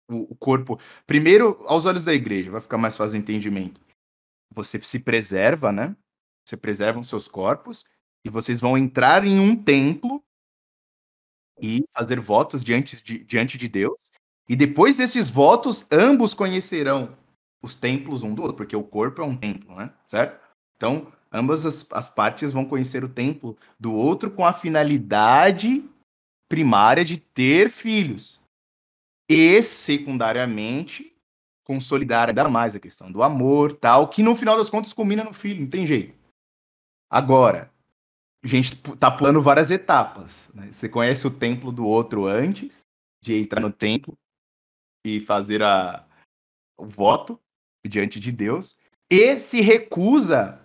o, o corpo. Primeiro, aos olhos da igreja, vai ficar mais fácil o entendimento. Você se preserva, né? Você preserva os seus corpos e vocês vão entrar em um templo e fazer votos diante de, diante de Deus. E depois desses votos, ambos conhecerão os templos um do outro, porque o corpo é um templo, né? Certo? Então, ambas as, as partes vão conhecer o templo do outro com a finalidade primária de ter filhos. E, secundariamente, consolidar ainda mais a questão do amor, tal, que no final das contas culmina no filho, não tem jeito. Agora, a gente tá pulando várias etapas. né? Você conhece o templo do outro antes de entrar no templo e fazer a, o voto diante de Deus e se recusa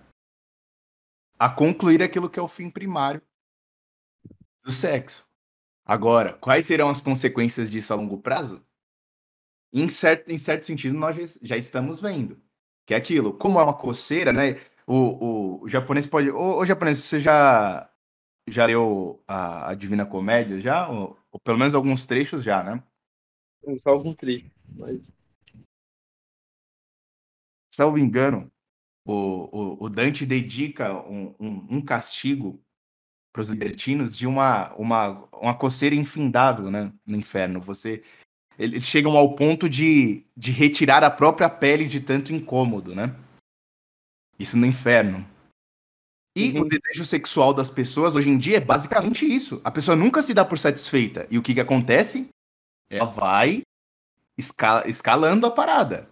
a concluir aquilo que é o fim primário do sexo. Agora, quais serão as consequências disso a longo prazo? Em certo, em certo sentido, nós já, estamos vendo. Que é aquilo, como é uma coceira, né? O, o, o japonês pode. Ô, ô, japonês, você já, já leu a, a Divina Comédia já? Ou, ou pelo menos alguns trechos já, né? Só algum trecho. Mas salvo engano, o, o, o Dante dedica um, um, um castigo para os libertinos de uma, uma, uma coceira infindável né, no inferno. Você, eles chegam ao ponto de, de retirar a própria pele de tanto incômodo, né? Isso no inferno. E Uhum. o desejo sexual das pessoas hoje em dia é basicamente isso. A pessoa nunca se dá por satisfeita. E o que, que acontece? Ela vai esca- escalando a parada.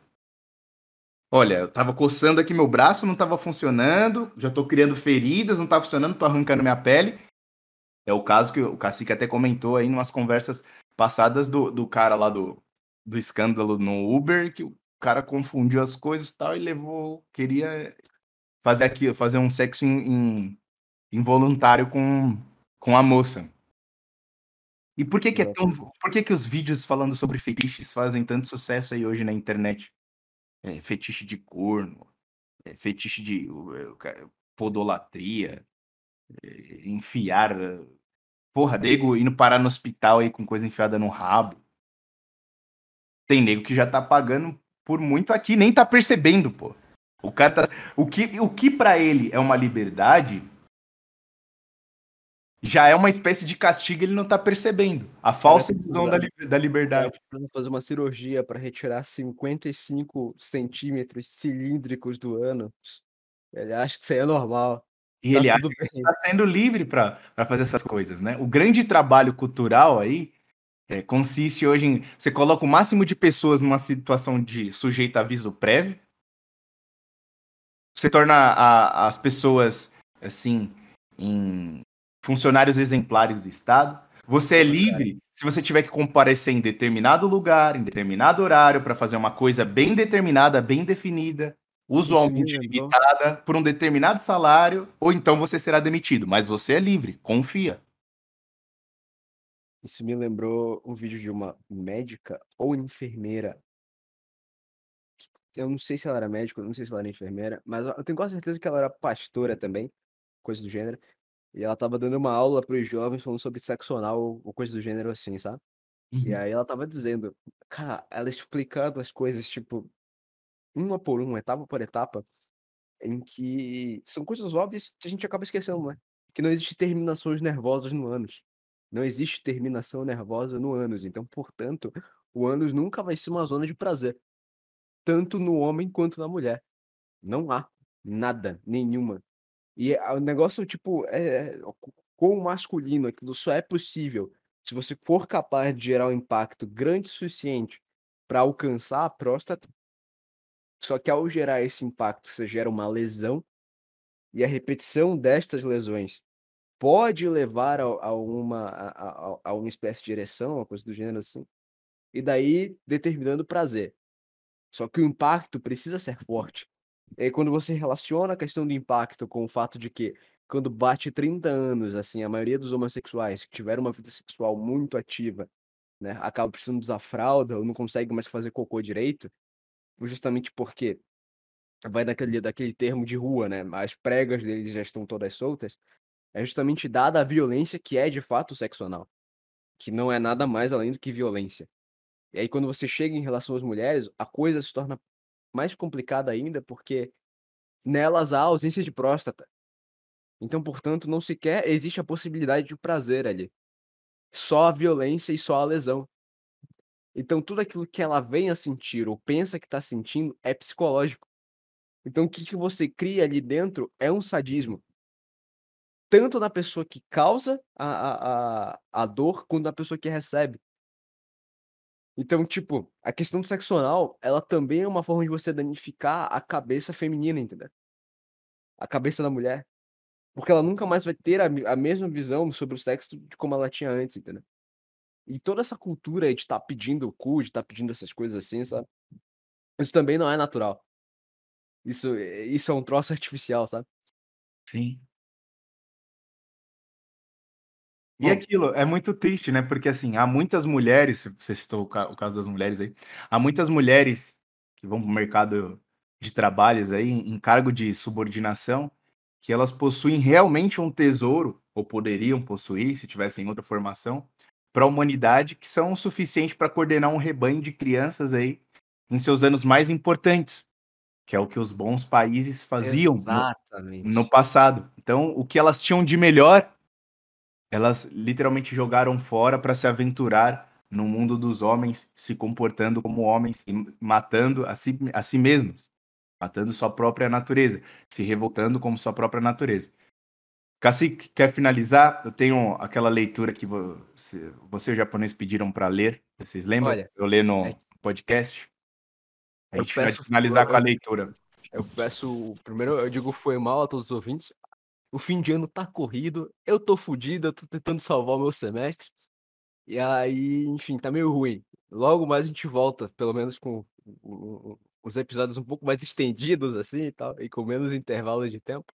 Olha, eu tava coçando aqui meu braço, não tava funcionando, já tô criando feridas, não tá funcionando, tô arrancando minha pele. É o caso que o Cacique até comentou aí em umas conversas passadas do, do cara lá do, do escândalo no Uber, que o cara confundiu as coisas e tal e levou, queria fazer aqui, fazer um sexo in- in- involuntário com, com a moça. E por que que é tão, por que que os vídeos falando sobre fetiches fazem tanto sucesso aí hoje na internet? É, fetiche de corno, é, fetiche de ca- podolatria, enfiar. Porra, nego indo parar no hospital aí com coisa enfiada no rabo. Tem nego que já tá pagando por muito aqui, nem tá percebendo, pô. O cara tá. O que, o que para ele é uma liberdade já é uma espécie de castigo, ele não tá percebendo. A falsa Parece ilusão da, da liberdade. Pra fazer uma cirurgia para retirar 55 centímetros cilíndricos do ânus. Ele acha que isso aí é normal. E Tá ele acha bem. está sendo livre para fazer essas coisas, né? O grande trabalho cultural aí é, consiste hoje em você coloca o máximo de pessoas numa situação de sujeito a aviso prévio, você torna a- as pessoas assim em funcionários exemplares do Estado. Você é livre se você tiver que comparecer em determinado lugar, em determinado horário, para fazer uma coisa bem determinada, bem definida, usualmente lembrou. limitada, por um determinado salário, ou então você será demitido. Mas você é livre, confia. Isso me lembrou um vídeo de uma médica ou enfermeira. Eu não sei se ela era médica, eu não sei se ela era enfermeira, mas eu tenho quase certeza que ela era pastora também, coisa do gênero. E ela tava dando uma aula para os jovens falando sobre sexo anal ou coisa do gênero assim, sabe. E Uhum. aí ela tava dizendo, cara, ela explicando as coisas, tipo, uma por uma, etapa por etapa, em que são coisas óbvias que a gente acaba esquecendo, né. Que não existe terminações nervosas no ânus. Não existe terminação nervosa no ânus, então, portanto, o ânus nunca vai ser uma zona de prazer, tanto no homem quanto na mulher. Não há nada, nenhuma. E a o negócio, tipo, é é co com o masculino, aquilo só é possível se você for capaz de gerar um impacto grande o suficiente para alcançar a próstata. Só que ao gerar esse impacto, você gera uma lesão, e a repetição destas lesões pode levar a uma a a a a uma espécie de ereção, uma coisa do gênero assim, e daí determinando o prazer. Só que o impacto precisa ser forte. Aí quando você relaciona a questão do impacto com o fato de que, quando bate 30 anos, assim, a maioria dos homossexuais que tiveram uma vida sexual muito ativa, né, acaba precisando usar fralda ou não consegue mais fazer cocô direito, justamente porque vai daquele daquele termo de rua, né, as pregas deles já estão todas soltas, é justamente dada a violência que é de fato sexo anal, que não é nada mais além do que violência. E aí quando você chega em relação às mulheres, a coisa se torna mais complicada ainda, porque nelas há ausência de próstata. Então, portanto, não sequer existe a possibilidade de prazer ali. Só a violência e só a lesão. Então tudo aquilo que ela vem a sentir ou pensa que tá sentindo é psicológico. Então o que que você cria ali dentro é um sadismo. Tanto na pessoa que causa a a a a dor, quanto na pessoa que recebe. Então, tipo, a questão do sexo anal, ela também é uma forma de você danificar a cabeça feminina, entendeu? A cabeça da mulher. Porque ela nunca mais vai ter a a mesma visão sobre o sexo de como ela tinha antes, entendeu? E toda essa cultura de estar pedindo o cu, de estar pedindo essas coisas assim, sabe? Isso também não é natural. Isso é isso é um troço artificial, sabe? Sim. E aquilo, é muito triste, né, porque, assim, há muitas mulheres, você citou o ca o caso das mulheres aí, há muitas mulheres que vão para o mercado de trabalhos aí, em cargo de subordinação, que elas possuem realmente um tesouro, ou poderiam possuir se tivessem outra formação, para a humanidade, que são o suficiente para coordenar um rebanho de crianças aí, em seus anos mais importantes, que é o que os bons países faziam no no passado. Então, o que elas tinham de melhor, elas literalmente jogaram fora para se aventurar no mundo dos homens, se comportando como homens e matando a si a si mesmas, matando sua própria natureza, se revoltando como sua própria natureza. Cacique, quer finalizar? Eu tenho aquela leitura que você você japonês pediram para ler, vocês lembram? Olha, Eu ler no é podcast? A gente vai finalizar eu com a leitura. eu peço primeiro eu digo foi mal a todos os ouvintes. O fim de ano tá corrido, eu tô fudido, eu tô tentando salvar o meu semestre. E aí, enfim, tá meio ruim. Logo mais a gente volta, pelo menos com os episódios um pouco mais estendidos, assim, e tal, e com menos intervalo de tempo.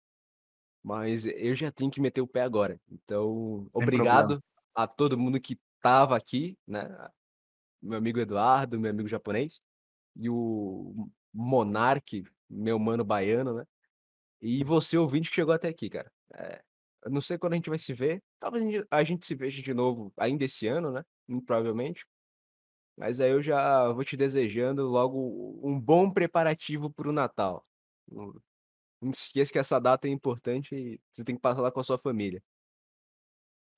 Mas eu já tenho que meter o pé agora. Então, obrigado a todo mundo que estava aqui, né, meu amigo Eduardo, meu amigo japonês, e o Monark, meu mano baiano, né. E você ouvinte que chegou até aqui, cara. Eu não sei quando a gente vai se ver, talvez a gente a gente se veja de novo ainda esse ano, né, muito provavelmente. Mas aí eu já vou te desejando logo um bom preparativo para o Natal. Não não esqueça que essa data é importante e você tem que passar lá com a sua família.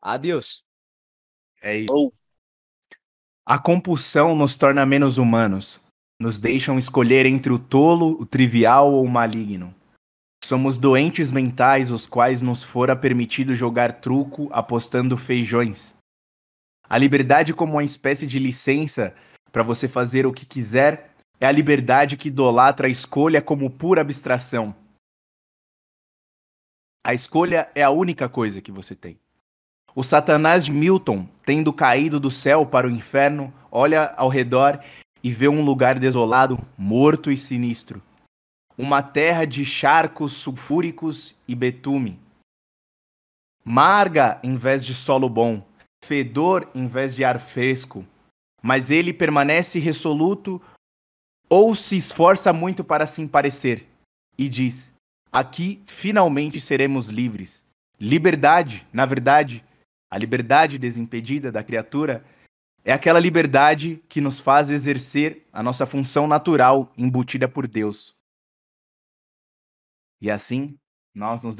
Adeus. É isso. A compulsão nos torna menos humanos, nos deixam escolher entre o tolo, o trivial ou o maligno. Somos doentes mentais os quais nos fora permitido jogar truco apostando feijões. A liberdade como uma espécie de licença para você fazer o que quiser é a liberdade que idolatra a escolha como pura abstração. A escolha é a única coisa que você tem. O Satanás de Milton, tendo caído do céu para o inferno, olha ao redor e vê um lugar desolado, morto e sinistro. Uma terra de charcos sulfúricos e betume. Marga em vez de solo bom, fedor em vez de ar fresco. Mas ele permanece resoluto ou se esforça muito para se parecer e diz: Aqui finalmente seremos livres. Liberdade, na verdade, a liberdade desimpedida da criatura é aquela liberdade que nos faz exercer a nossa função natural embutida por Deus. E assim, nós nos